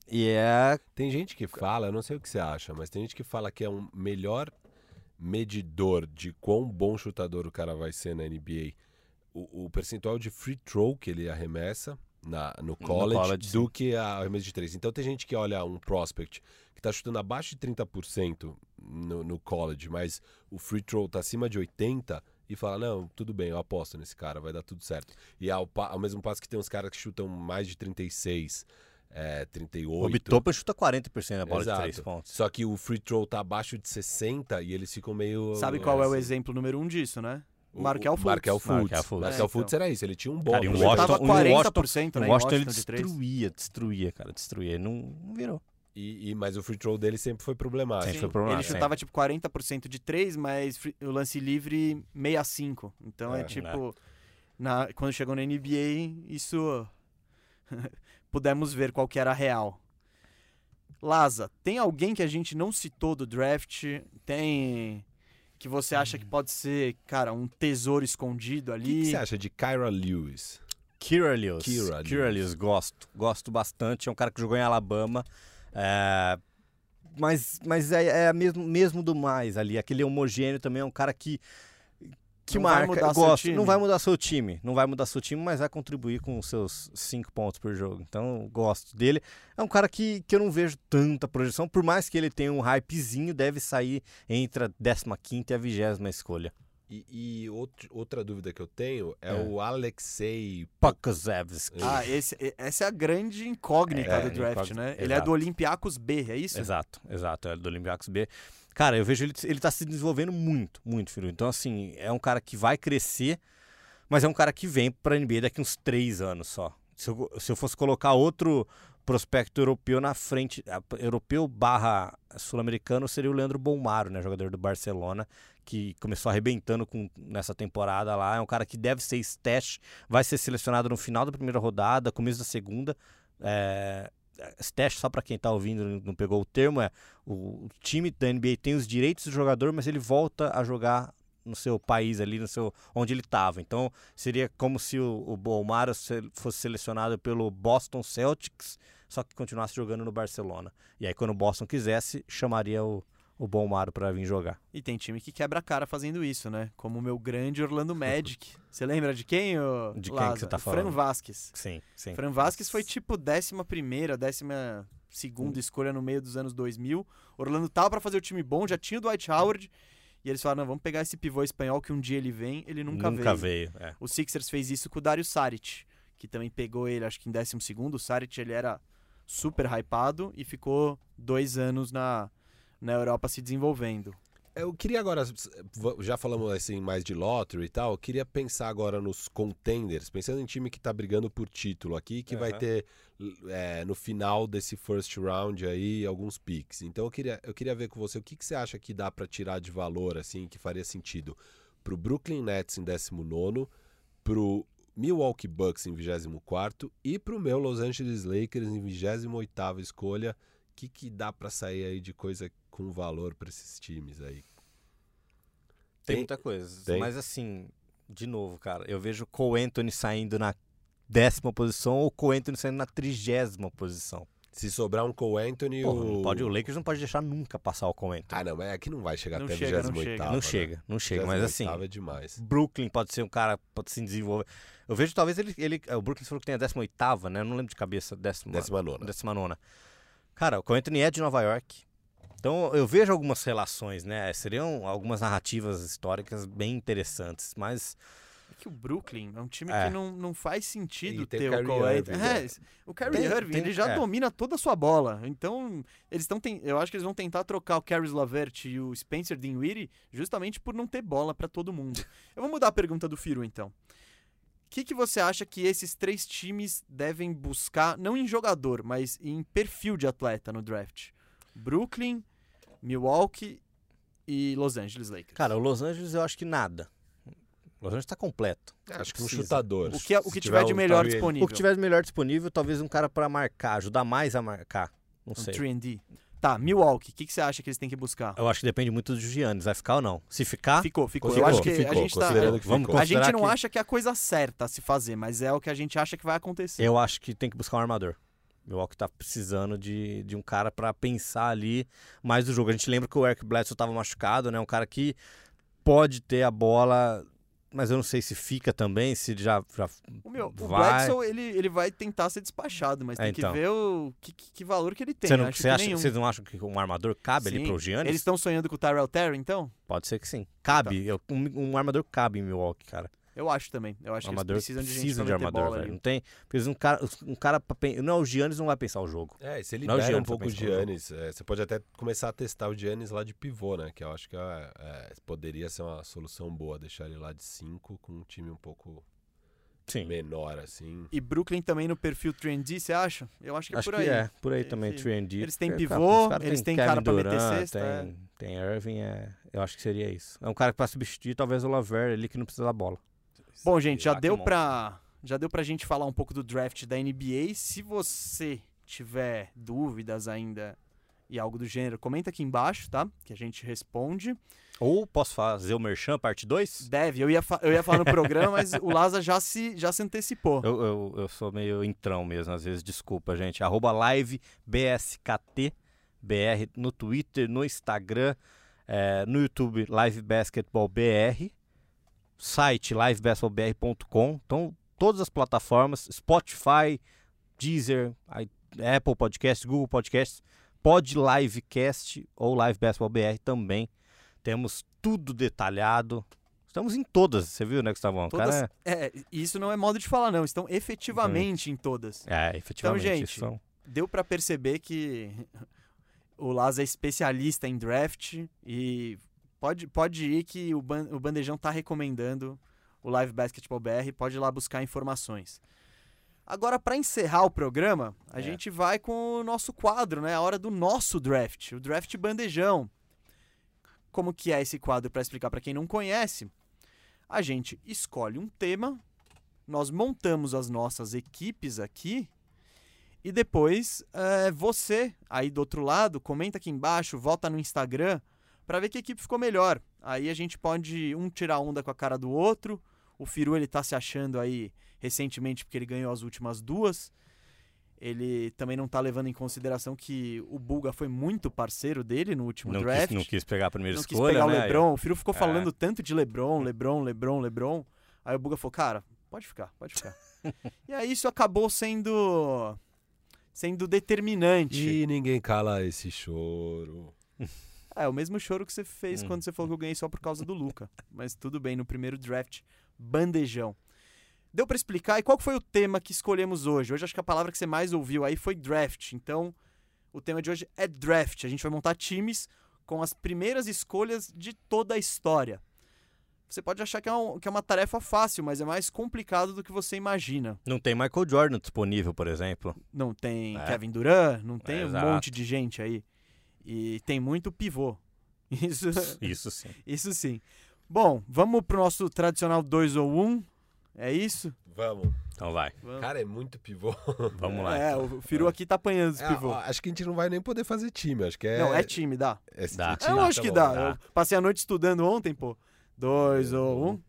E é. Tem gente que fala, eu não sei o que você acha, mas tem gente que fala que é um melhor medidor de quão bom chutador o cara vai ser na NBA. O, o percentual de free throw que ele arremessa na, no college, college, do que a arremesso de três. Então tem gente que olha um prospect que está chutando abaixo de 30% no, no college, mas o free throw tá acima de 80% e fala, não, tudo bem, eu aposto nesse cara, vai dar tudo certo. E ao, ao mesmo passo que tem uns caras que chutam mais de 36, é, 38. O Bitopa chuta 40% na bola Exato. de 3 pontos. Só que o free throw tá abaixo de 60 e eles ficam meio. Sabe qual é o assim, exemplo número um disso, né? o- Markel o Fultz. Markel Fultz. Markel Fultz. Markel É, Fultz então. era isso, ele tinha um bom. Cara, e o Ele Washington, tava o Washington, 40%, né, o em Washington ele Washington de destruía, destruía, cara, destruía. Não, não virou. E, e- mas o free throw dele sempre foi problemático. Sempre foi problemático. Ele chutava tipo 40% de 3, mas fri- o lance livre 65. Então é, É, tipo. Na, quando chegou na NBA, isso. pudemos ver qual que era a real. Laza, tem alguém que a gente não citou do draft? Tem. Que você acha que pode ser, cara, um tesouro escondido O que, ali? que você acha de Kyra Lewis? Kira Lewis. Kira Kira Lewis. Lewis, gosto. Gosto bastante. É um cara que jogou em Alabama. É, Mas, mas é, é mesmo, mesmo do mais ali. Aquele homogêneo também é um cara que. Que Não vai marca, gosto. time. Não vai mudar seu time. Não vai mudar seu time, mas vai contribuir com os seus cinco pontos por jogo. Então, gosto dele. É um cara que, que eu não vejo tanta projeção. Por mais que ele tenha um hypezinho, deve sair entre a 15 e a 20 escolha. E, e outro- outra dúvida que eu tenho é, É. o Alexei. Pakazevski. Ah, esse, essa é a grande incógnita É, do draft, incógnita, né? Ele é exato. do Olympiacos B, é isso? Exato, exato. É do Olympiacos B. Cara, eu vejo ele, ele tá se desenvolvendo muito, muito, filho. Então, assim, é um cara que vai crescer, mas é um cara que vem pra NBA daqui uns três anos só. Se eu, se eu fosse colocar outro prospecto europeu na frente, europeu barra sul-americano, seria o Leandro Bolmaro, né? Jogador do Barcelona, que começou arrebentando com, nessa temporada lá. É um cara que deve ser stash, vai ser selecionado no final da primeira rodada, começo da segunda. É, stash, só pra quem tá ouvindo não pegou o termo, é o, time da NBA tem os direitos do jogador, mas ele volta a jogar no seu país ali, no seu onde ele estava. Então seria como se o, o fosse selecionado pelo Boston Celtics, só que continuasse jogando no Barcelona. E aí quando o Boston quisesse, chamaria o, o Bolmaro para vir jogar. E tem time que quebra a cara fazendo isso, né? Como o meu grande Orlando Magic. Você lembra de quem, ô, De quem que Laza? você tá Fran falando? Vasquez. Sim, sim. Fran Vasquez foi tipo décima primeira, décima Hum. segunda escolha no meio dos anos 2000. Orlando tava pra fazer o time bom, já tinha o Dwight Howard. E eles falaram, não, vamos pegar esse pivô espanhol que um dia ele vem, ele nunca, Nunca veio. veio. é. O Sixers fez isso com o Dario Saric, que também pegou ele, acho que em décimo segundo. O Saric, ele era super hypado e ficou dois anos na, na Europa se desenvolvendo. Eu queria agora, já falamos assim mais de lottery e tal, eu queria pensar agora nos contenders, pensando em time que tá brigando por título aqui, que vai Aham. ter é, no final desse first round aí alguns picks. Então eu queria, eu queria ver com você o que, que você acha que dá pra tirar de valor, assim, que faria sentido pro Brooklyn Nets em 19 pro Milwaukee Bucks em 24 e pro meu Los Angeles Lakers em 28 escolha. O que, que dá pra sair aí de coisa com valor pra esses times aí? Tem Tem- muita coisa. tem. Mas assim, de novo, cara, eu vejo o Cole Anthony saindo na décima posição ou o Cole Anthony saindo na trigésima posição. Se sobrar um Cole Anthony, Porra, o... não pode, o Lakers não pode deixar nunca passar o Cole Anthony. Ah, não, mas aqui não vai chegar Não até chega, não 28 chega. não chega, não chega. Mas assim, é demais. Brooklyn pode ser um cara, pode se desenvolver. Eu vejo talvez ele. ele o Brooklyn falou que tem a 18, né? Eu não lembro de cabeça. Décima, Décima nona. décima nona. Cara, o Cole Anthony é de Nova York. Então eu vejo algumas relações, né? Seriam algumas narrativas históricas bem interessantes. Mas que o Brooklyn é um time É. que não, não faz sentido E ter o o. Irving, É, né? o Kyrie Tem- Irving, tem- ele já é. domina toda a sua bola. Então, eles estão eu acho que eles vão tentar trocar o Caris Lavert e o Spencer Dinwiddie justamente por não ter bola pra todo mundo. Eu vou mudar a pergunta do Firu então. O que, que você acha que esses três times devem buscar, não em jogador, mas em perfil de atleta no draft? Brooklyn, Milwaukee e Los Angeles Lakers. Cara, o Los Angeles eu acho que nada. Los Angeles tá completo. Acho que um chutador. o que, é- o que tiver de um melhor disponível. O que tiver de melhor disponível, talvez um cara pra marcar, ajudar mais a marcar. Não Um sei. 3D. Tá, Milwaukee, o que, que você acha que eles têm que buscar? Eu acho que depende muito do Giannis. Vai ficar ou não? Se ficar, Ficou, ficou. Eu Ficou, acho que a ficou, gente tá. considerando que Vamos ficou. A gente não que- acha que é a coisa certa a se fazer, mas é o que a gente acha que vai acontecer. eu acho que tem que buscar um armador. O Milwaukee tá precisando de, de um cara pra pensar ali mais do jogo. A gente lembra que o Eric Bledsoe tava machucado, né? Um cara que pode ter a bola, mas eu não sei se fica também, se já, já O, meu, o vai. Bledsoe, ele, ele vai tentar ser despachado, mas É, tem então. que ver o que, que- que valor que ele tem. Você não, você que acha, vocês não acham que um armador cabe ali Sim. pro Giannis? Eles estão sonhando com o Tyrell Terry, então? Pode ser que sim. Cabe. Eu- Um, um armador cabe em Milwaukee, cara. Eu acho também. Eu acho que eles precisam de gente precisa de armador, bola velho. ali. Não tem. Porque um cara, um cara Não, o Giannis não vai pensar o jogo. É, e você Não é o libera um pouco o. Giannis. é, você pode até começar a testar o Giannis lá de pivô, né? Que eu acho que é, é, poderia ser uma solução boa, deixar ele lá de 5 com um time um pouco Sim. menor, assim. E Brooklyn também no perfil trendy, você acha? Eu acho que é Acho por que aí. é, por aí também, 3D. eles têm Porque, pivô, os caras eles têm cara Kevin pra meter cesta, Tem, tem Irving, é, eu acho que seria isso. É um cara que pra substituir talvez o Laver ali que não precisa da bola. Bom, gente, já deu pra já deu pra gente falar um pouco do draft da NBA. Se você tiver dúvidas ainda e algo do gênero, comenta aqui embaixo, tá? Que a gente responde. Ou posso fazer o Merchan, parte 2? Deve, eu ia, eu ia falar no programa, mas o Laza já se, já se antecipou. Eu, eu, eu sou meio entrão mesmo, às vezes, desculpa, gente. Arroba live BSKT, BR, no Twitter, no Instagram, eh, no YouTube, Live Basketball BR, site livebasketballbr.com. Então, todas as plataformas, Spotify, Deezer, Apple Podcasts, Google Podcasts, Pod Livecast ou Live Basketball BR também. Temos tudo detalhado. Estamos em todas, você viu, né, Gustavão? Todas, cara é- é, isso não é modo de falar, não. Estão efetivamente em todas. É, efetivamente. gente, são- Deu pra perceber que o Laza é especialista em draft e pode, pode ir que o, ban- o Bandejão tá recomendando o Live Basketball BR, pode ir lá buscar informações. Agora, pra encerrar o programa, a É. gente vai com o nosso quadro, né? A hora do nosso draft, o draft Bandejão. Como que é esse quadro para explicar para quem não conhece? A gente escolhe um tema, nós montamos as nossas equipes aqui e depois eh, você aí do outro lado comenta aqui embaixo, volta no Instagram para ver que equipe ficou melhor. Aí a gente pode um tirar onda com a cara do outro. O Firu ele tá se achando aí recentemente porque ele ganhou as últimas duas. Ele também não tá levando em consideração que o Bulga foi muito parceiro dele no último Não draft. quis, não quis pegar a primeira Não quis escolha, pegar né? o LeBron. O Firu ficou É. falando tanto de LeBron, LeBron, LeBron, LeBron. Aí o Buga falou, cara, pode ficar, pode ficar. e aí isso acabou sendo sendo determinante. E ninguém cala esse choro. É, o mesmo choro que você fez Hum. quando você falou que eu ganhei só por causa do Luca. Mas tudo bem, no primeiro draft, bandejão. Deu pra explicar? E qual foi o tema que escolhemos hoje? Hoje acho que a palavra que você mais ouviu aí foi draft. Então, o tema de hoje é draft. A gente vai montar times com as primeiras escolhas de toda a história. Você pode achar que é, um- que é uma tarefa fácil, mas é mais complicado do que você imagina. Não tem Michael Jordan disponível, por exemplo. Não tem É. Kevin Durant, não tem É, um monte de gente aí. E tem muito pivô. Isso, Isso sim. isso sim. Bom, vamos pro nosso tradicional 2 ou 1. Um. É isso? Vamos. Então vai. Vamos. Cara, é muito pivô. Vamos lá. É, então. o Firu aqui tá apanhando os É, pivô. ó, acho que a gente não vai nem poder fazer time. Acho que é. Não, é time, dá. é Dá. time. Eu Tá acho que bom, dá. dá. Eu passei a noite estudando ontem, pô. Dois ou um.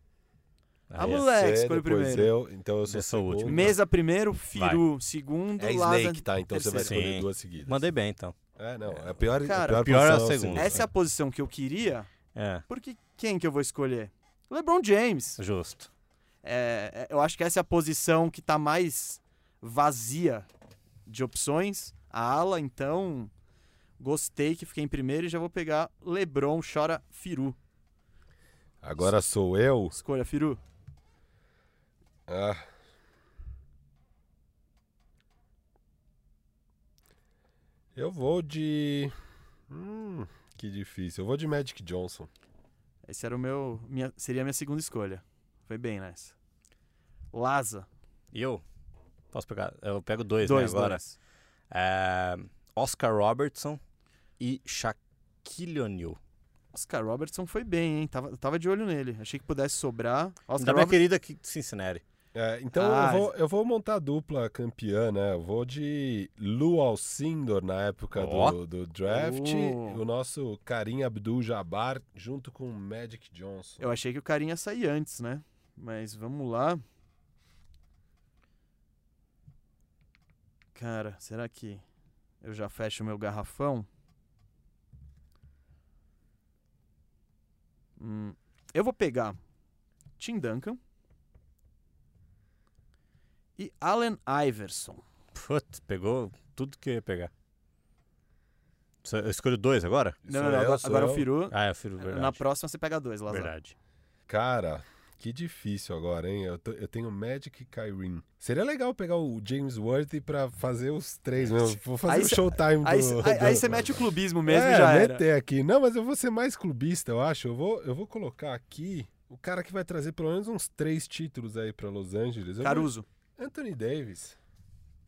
Ah, Aí, moleque, escolhe primeiro. Eu, então eu sou sou o último. Mesa primeiro, Firu segundo, É Snake, tá? Então você vai terceiro. escolher Sim. duas seguidas. Mandei bem, então. É, não. É a pior, Cara, a pior, pior é a posição segunda. Essa é a posição que eu queria, É, porque quem que eu vou escolher? LeBron James. justo. É, é, eu acho que essa é a posição que tá mais vazia de opções. A ala, então, gostei que fiquei em primeiro e já vou pegar LeBron, chora Firu. Agora sou eu. Escolha, Firu. Ah. Eu vou de. Hum, que difícil. Eu vou de Magic Johnson. Esse era o meu. Minha, seria a minha segunda escolha. Foi bem nessa. Laza. Eu? Posso pegar? Eu pego dois, Dois, né, agora. dois. É, Oscar Robertson e Shaquille O'Neal. Oscar Robertson foi bem, hein? Tava, tava de olho nele. Achei que pudesse sobrar. Da Oscar minha Robertson. querida aqui de Cincinnati. É, então Ah, eu, vou, eu vou montar a dupla campeã, né? Eu vou de Lou Alcindor na época do, do draft. Oh. O nosso Karim Abdul-Jabbar junto com o Magic Johnson. Eu achei que o carinha ia sair antes, né? Mas vamos lá. Cara, será que eu já fecho o meu garrafão? Hum, eu vou pegar Tim Duncan e Allen Iverson. Putz, pegou tudo que eu ia pegar. Eu escolho dois agora? Não, Sou não, não, eu, agora, agora eu. o Firu. Ah, eu filho, verdade. Na próxima você pega dois, Lazar. Verdade. Cara, que difícil agora, hein? Eu, tô- eu tenho Magic e Kyrie. Seria legal pegar o James Worthy pra fazer os três mesmo. Vou fazer Aí o cê- showtime do... Aí, cê- aí- aí do- você mete o clubismo mesmo é, e já era. meter aqui. Não, mas eu vou ser mais clubista, eu acho. Eu vou, eu vou colocar aqui o cara que vai trazer pelo menos uns três títulos aí pra Los Angeles. Eu vou- Caruso. Anthony Davis.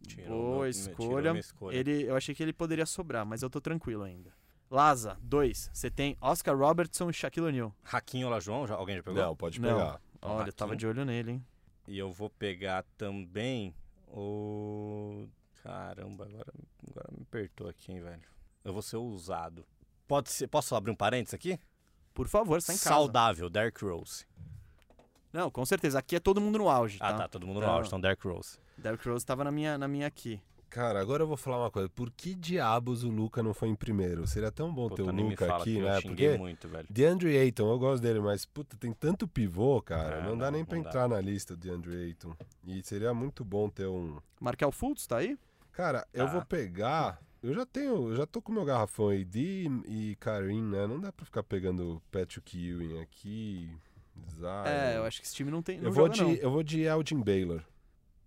Tirou Boa meu- escolha. tirou escolha. Ele, eu achei que ele poderia sobrar, mas eu tô tranquilo ainda. Laza, dois. Você tem Oscar Robertson e Shaquille O'Neal. Raquinho Olajuwon, já, alguém já pegou? Não, pode Não. pegar. Olha, Raquinho. tava de olho nele, hein? E eu vou pegar também o. Caramba, agora, agora me apertou aqui, hein, velho. Eu vou ser ousado. Pode ser, posso abrir um parênteses aqui? Por favor, você tá em casa. Saudável, Derrick Rose. Não, com certeza. Aqui é todo mundo no auge, Ah, tá? tá, todo mundo no Não. auge, então Derrick Rose. Derrick Rose tava na minha, na minha aqui. Cara, agora eu vou falar uma coisa. Por que diabos o Luca não foi em primeiro? Seria tão bom ter Puta, o nem me Luca aqui, eu né? xinguei Porque muito, velho. DeAndre Ayton, eu gosto dele, mas puta, tem tanto pivô, cara. É, não dá não, nem pra não dá. entrar na lista do DeAndre Ayton. E seria muito bom ter um. Markel Fultz, tá aí? Cara, eu Tá. vou pegar. Eu já tenho, eu já tô com meu garrafão AD e Karim, né? Não dá pra ficar pegando Patrick Ewing aqui. Zion. É, eu acho que esse time não tem. Não eu vou joga, de, não. eu vou de Elgin Baylor.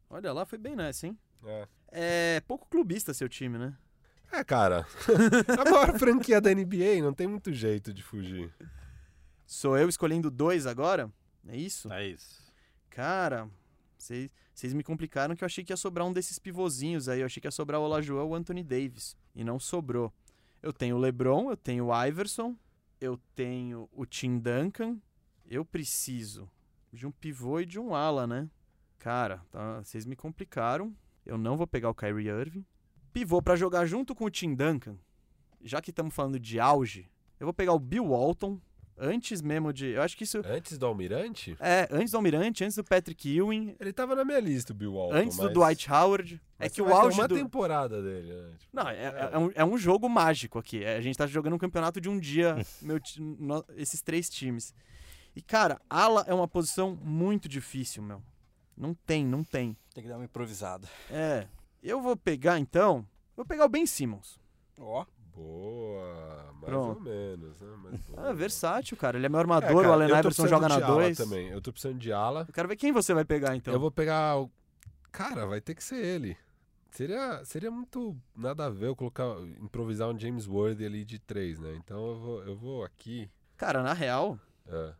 Olha lá, foi bem nessa, hein? É. É pouco clubista seu time, né? É, cara. a maior franquia da NBA, não tem muito jeito de fugir. Sou eu escolhendo dois agora? É isso? É isso. Cara, vocês me complicaram que eu achei que ia sobrar um desses pivôzinhos aí. Eu achei que ia sobrar o Olajuwon ou o Anthony Davis. E não sobrou. Eu tenho o LeBron, eu tenho o Iverson, eu tenho o Tim Duncan. Eu preciso de um pivô e de um ala, né? Cara, tá, vocês me complicaram. Eu não vou pegar o Kyrie Irving. Pivô pra jogar junto com o Tim Duncan. Já que estamos falando de auge, eu vou pegar o Bill Walton. Antes mesmo de. Eu acho que isso. Antes do Almirante? É, antes do Almirante, antes do Patrick Ewing, Ele tava na minha lista, o Bill Walton. antes do mas- Dwight Howard. É mas que vai o auge uma do... temporada dele, né? Tipo, Não, é, é- é um, é um jogo mágico aqui. É, a gente tá jogando um campeonato de um dia, meu, no- esses três times. E, cara, ala é uma posição muito difícil, meu. Não tem, não tem. Tem que dar uma improvisada. É, eu vou pegar, então, vou pegar o Ben Simmons. Ó. Boa, mais Pronto. ou menos, né? Mas Ah, versátil, cara. Ele é meu É, armador, cara, o Allen Iverson joga na de ala 2. também. Eu tô precisando de ala. Eu quero ver quem você vai pegar, então. Eu vou pegar o... Cara, vai ter que ser ele. Seria, seria muito nada a ver eu colocar, improvisar um James Worthy ali de três, né? Então eu vou, eu vou aqui. Cara, na real, é,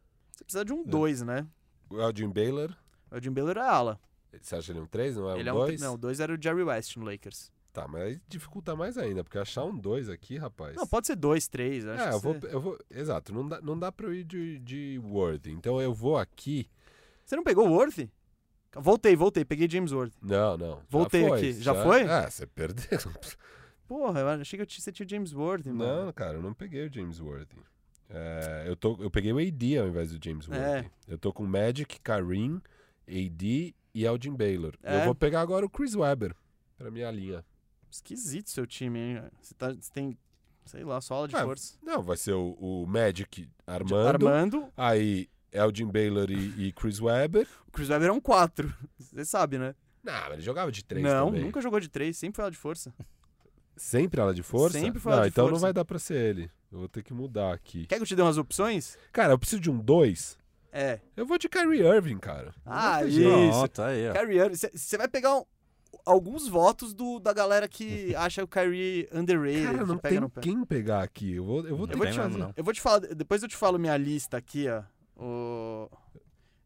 precisa de um 2, né? o Elgin Baylor. O Jim Baylor é ala. Você acha ele um 3, não é ele um é um. 2? Não, o 2 era o Jerry West no Lakers. Tá, mas aí dificulta mais ainda, porque achar um 2 aqui, rapaz. Não, pode ser 2, 3. Acho é, eu vou, você... eu vou. Exato, não dá, não dá pra eu ir de, de Worthy. Então eu vou aqui. Você não pegou o Worthy? Voltei, voltei, peguei James Worthy. Não, não. já Voltei foi, aqui. Já foi? É, você perdeu. Porra, eu achei que eu tinha- você tinha o James Worthy, mano. Não, cara, eu não peguei o James Worthy. É, eu, tô, eu peguei o AD ao invés do James É. Worthy. Eu tô com Magic, Karim, AD e Elgin Baylor. É. Eu vou pegar agora o Chris Webber pra minha linha. Esquisito seu time, hein? Você, tá, você tem, sei lá, só aula de Ah, força. Não, vai ser o, o Magic Armando, Armando, aí Elgin Baylor e, e Chris Webber. o Chris Webber é um 4. Você sabe, né? Não, ele jogava de três não, também. nunca jogou de 3, sempre foi aula de força. Sempre ela de força? Sempre foi não, ela de então não força. vai dar pra ser ele. Eu vou ter que mudar aqui. Quer que eu te dê umas opções? Cara, eu preciso de um 2. É. Eu vou de Kyrie Irving, cara. Ah, isso. Pronto, aí, ó. Kyrie Irving. Você vai pegar um- alguns votos do, da galera que acha o Kyrie underrated. Cara, não pega tem quem pegar aqui. Eu vou, eu vou ter Eu vou, te, mesmo, eu vou te falar, depois eu te falo minha lista aqui, ó. o-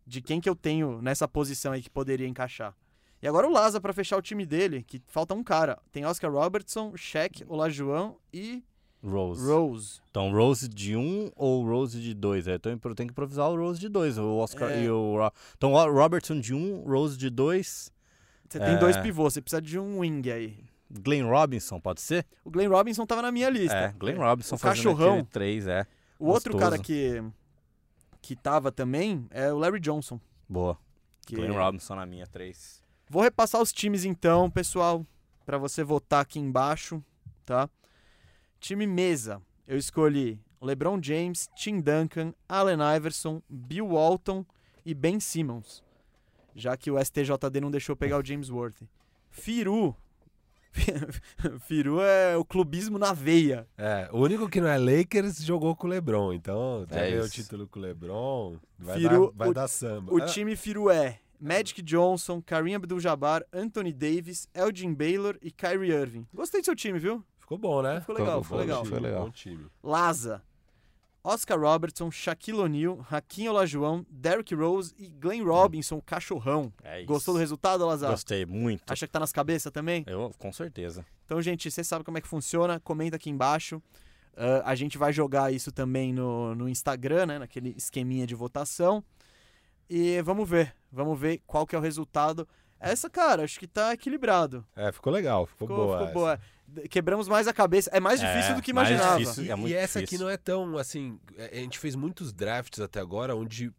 de quem que eu tenho nessa posição aí que poderia encaixar. E agora o Laza pra fechar o time dele, que falta um cara. Tem Oscar Robertson, Shaq, Olajuwon e Rose. Rose. Então, Rose de 1 ou Rose de 2? É, então eu tenho que improvisar o Rose de 2. O Oscar É. e o. Então, o Robertson de 1, Rose de 2. Você tem É. dois pivôs, você precisa de um wing aí. Glenn Robinson, pode ser? O Glenn Robinson tava na minha lista. É, Glenn Robinson O cachorrão. 3, é. O outro Gostoso. cara que que tava também é o Larry Johnson. Boa. que- Glenn Robinson na minha 3. Vou repassar os times então, pessoal, pra você votar aqui embaixo, tá? Time mesa. Eu escolhi LeBron James, Tim Duncan, Allen Iverson, Bill Walton e Ben Simmons. Já que o STJD não deixou pegar o James Worthy. Firu. Firu é o clubismo na veia. É, o único que não é Lakers jogou com o LeBron. Então, É ganhou o título com o LeBron. Vai, Firu- dar, vai o- dar samba. O Ah, time Firu é Magic Johnson, Kareem Abdul-Jabbar, Anthony Davis, Elgin Baylor e Kyrie Irving. Gostei do seu time, viu? Ficou bom, né? Ficou legal, ficou legal. time, Foi legal. Bom time. Laza, Oscar Robertson, Shaquille O'Neal, Hakim Olajuwon, Derrick Rose e Glenn Robinson, cachorrão. É isso. Gostou do resultado, Lazar? Gostei muito. Acha que tá nas cabeças também? Eu, com certeza. Então, gente, você sabe como é que funciona, comenta aqui embaixo. Ah, a gente vai jogar isso também no, no Instagram, né? Naquele esqueminha de votação. E vamos ver. Vamos ver qual que é o resultado. Essa, cara, acho que tá equilibrado. É, ficou legal. Ficou, Ficou, boa. ficou essa. boa. Quebramos mais a cabeça. É mais difícil É, do que imaginava. difícil. E, É e essa difícil. aqui não é tão assim. é- A gente fez muitos drafts até agora onde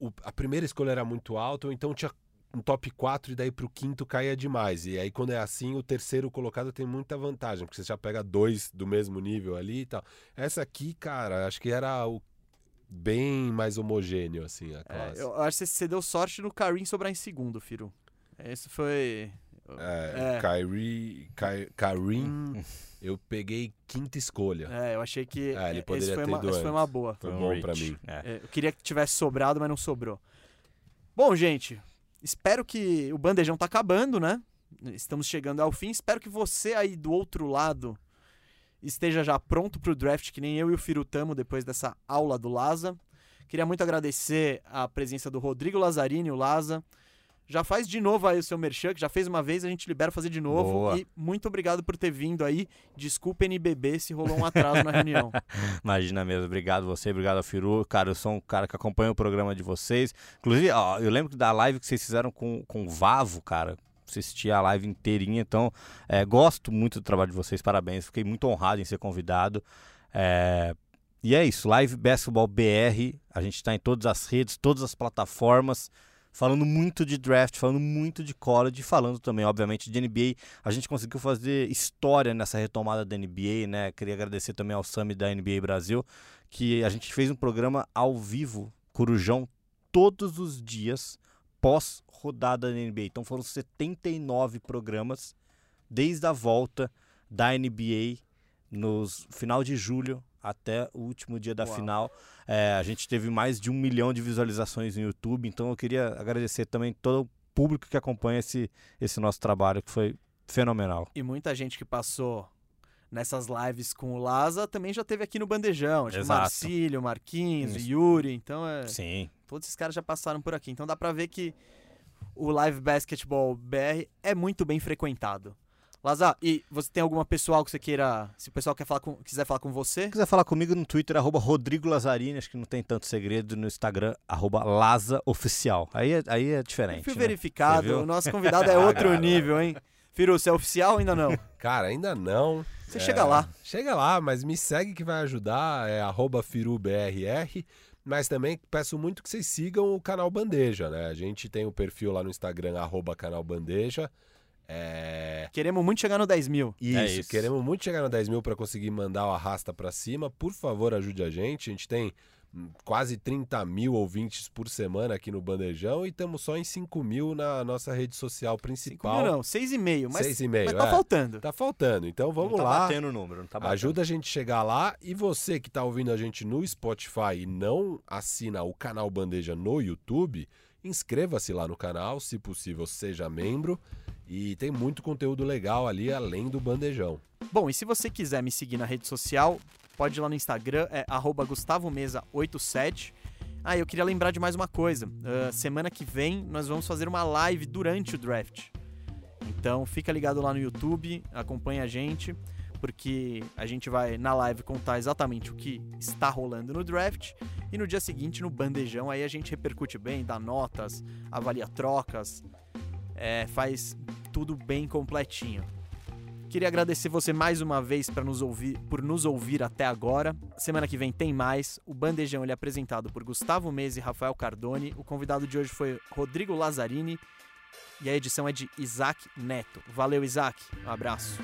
o- a primeira escolha era muito alta, ou então tinha um top 4 e daí pro quinto caía demais. E aí, quando é assim, o terceiro colocado tem muita vantagem, porque você já pega dois do mesmo nível ali e tal. Essa aqui, cara, acho que era o bem mais homogêneo, assim, a É, classe. eu acho que você deu sorte no Karim sobrar em segundo, Firu. Esse foi. É, É. Kyrie, Ky- Kareem, eu peguei quinta escolha. É, eu achei que. Ah, ele esse poderia foi ter uma, ido esse foi uma boa. Foi um bom pra mim. É. É, eu queria que tivesse sobrado, mas não sobrou. Bom, gente, espero que o bandejão tá acabando, né? Estamos chegando ao fim. Espero que você aí do outro lado esteja já pronto pro draft, que nem eu e o Firu tamo depois dessa aula do Laza. Queria muito agradecer a presença do Rodrigo Lazzarini, o Laza. Já faz de novo aí o seu merchan, que já fez uma vez, a gente libera fazer de novo. Boa. E muito obrigado por ter vindo aí. Desculpa NBB se rolou um atraso na reunião. Imagina mesmo. Obrigado você, obrigado ao Firu. Cara, eu sou um cara que acompanha o programa de vocês. Inclusive, ó, eu lembro da live que vocês fizeram com, com o Vavo, cara. Assisti a live inteirinha, então é, gosto muito do trabalho de vocês, parabéns. Fiquei muito honrado em ser convidado. É, e é isso, Live Basketball BR. A gente está em todas as redes, todas as plataformas, falando muito de draft, falando muito de college, falando também, obviamente, de NBA. A gente conseguiu fazer história nessa retomada da NBA, né? Queria agradecer também ao Summit da NBA Brasil, que a gente fez um programa ao vivo, Corujão, todos os dias pós rodada da NBA. Então foram 79 programas desde a volta da NBA nos final de julho até o último dia da Uau. final. É, a gente teve mais de um milhão de visualizações no YouTube, então eu queria agradecer também todo o público que acompanha esse, esse nosso trabalho, que foi fenomenal. E muita gente que passou nessas lives com o Laza também já teve aqui no Bandejão. Tipo, Exato. Marcílio, Marquinhos, Isso. Yuri. Então, é, Sim. todos esses caras já passaram por aqui. Então dá pra ver que o Live Basketball BR é muito bem frequentado. Laza, e você tem alguma pessoal que você queira. Se o pessoal quer falar com- quiser falar com você, Se quiser falar comigo no Twitter, arroba Rodrigo Lazzarini, acho que não tem tanto segredo, no Instagram, arroba LazaOficial. Aí é, aí é diferente. fui né? verificado. O nosso convidado é outro nível, hein? Firu, você é oficial ou ainda não? Cara, ainda não. Você É, chega lá. Chega lá, mas me segue que vai ajudar, é arroba FiruBRR. Mas também peço muito que vocês sigam o canal Bandeja, né? A gente tem o perfil lá no Instagram, arroba canal Bandeja. É... Queremos muito chegar no 10 mil. Isso, É isso. queremos muito chegar no 10 mil para conseguir mandar o arrasta para cima. Por favor, ajude a gente. A gente tem quase 30 mil ouvintes por semana aqui no Bandejão e estamos só em 5 mil na nossa rede social principal. 5 mil não, 6,5. Mas, 6,5, mas tá é. faltando. Tá faltando, então vamos não tá lá. batendo o número, não tá batendo. Ajuda a gente a chegar lá e você que está ouvindo a gente no Spotify e não assina o canal Bandeja no YouTube, inscreva-se lá no canal, se possível seja membro e tem muito conteúdo legal ali além do Bandejão. Bom, e se você quiser me seguir na rede social, pode ir lá no Instagram, é arroba gustavomesa87. Ah, eu queria lembrar de mais uma coisa. Uh, semana que vem nós vamos fazer uma live durante o draft. Então fica ligado lá no YouTube, acompanha a gente, porque a gente vai na live contar exatamente o que está rolando no draft e no dia seguinte no bandejão aí a gente repercute bem, dá notas, avalia trocas, é, faz tudo bem completinho. Queria agradecer você mais uma vez para nos ouvir, por nos ouvir até agora. Semana que vem tem mais. O Bandejão ele é apresentado por Gustavo Mese e Rafael Cardone. O convidado de hoje foi Rodrigo Lazzarini e a edição é de Isaac Neto. Valeu, Isaac. Um abraço.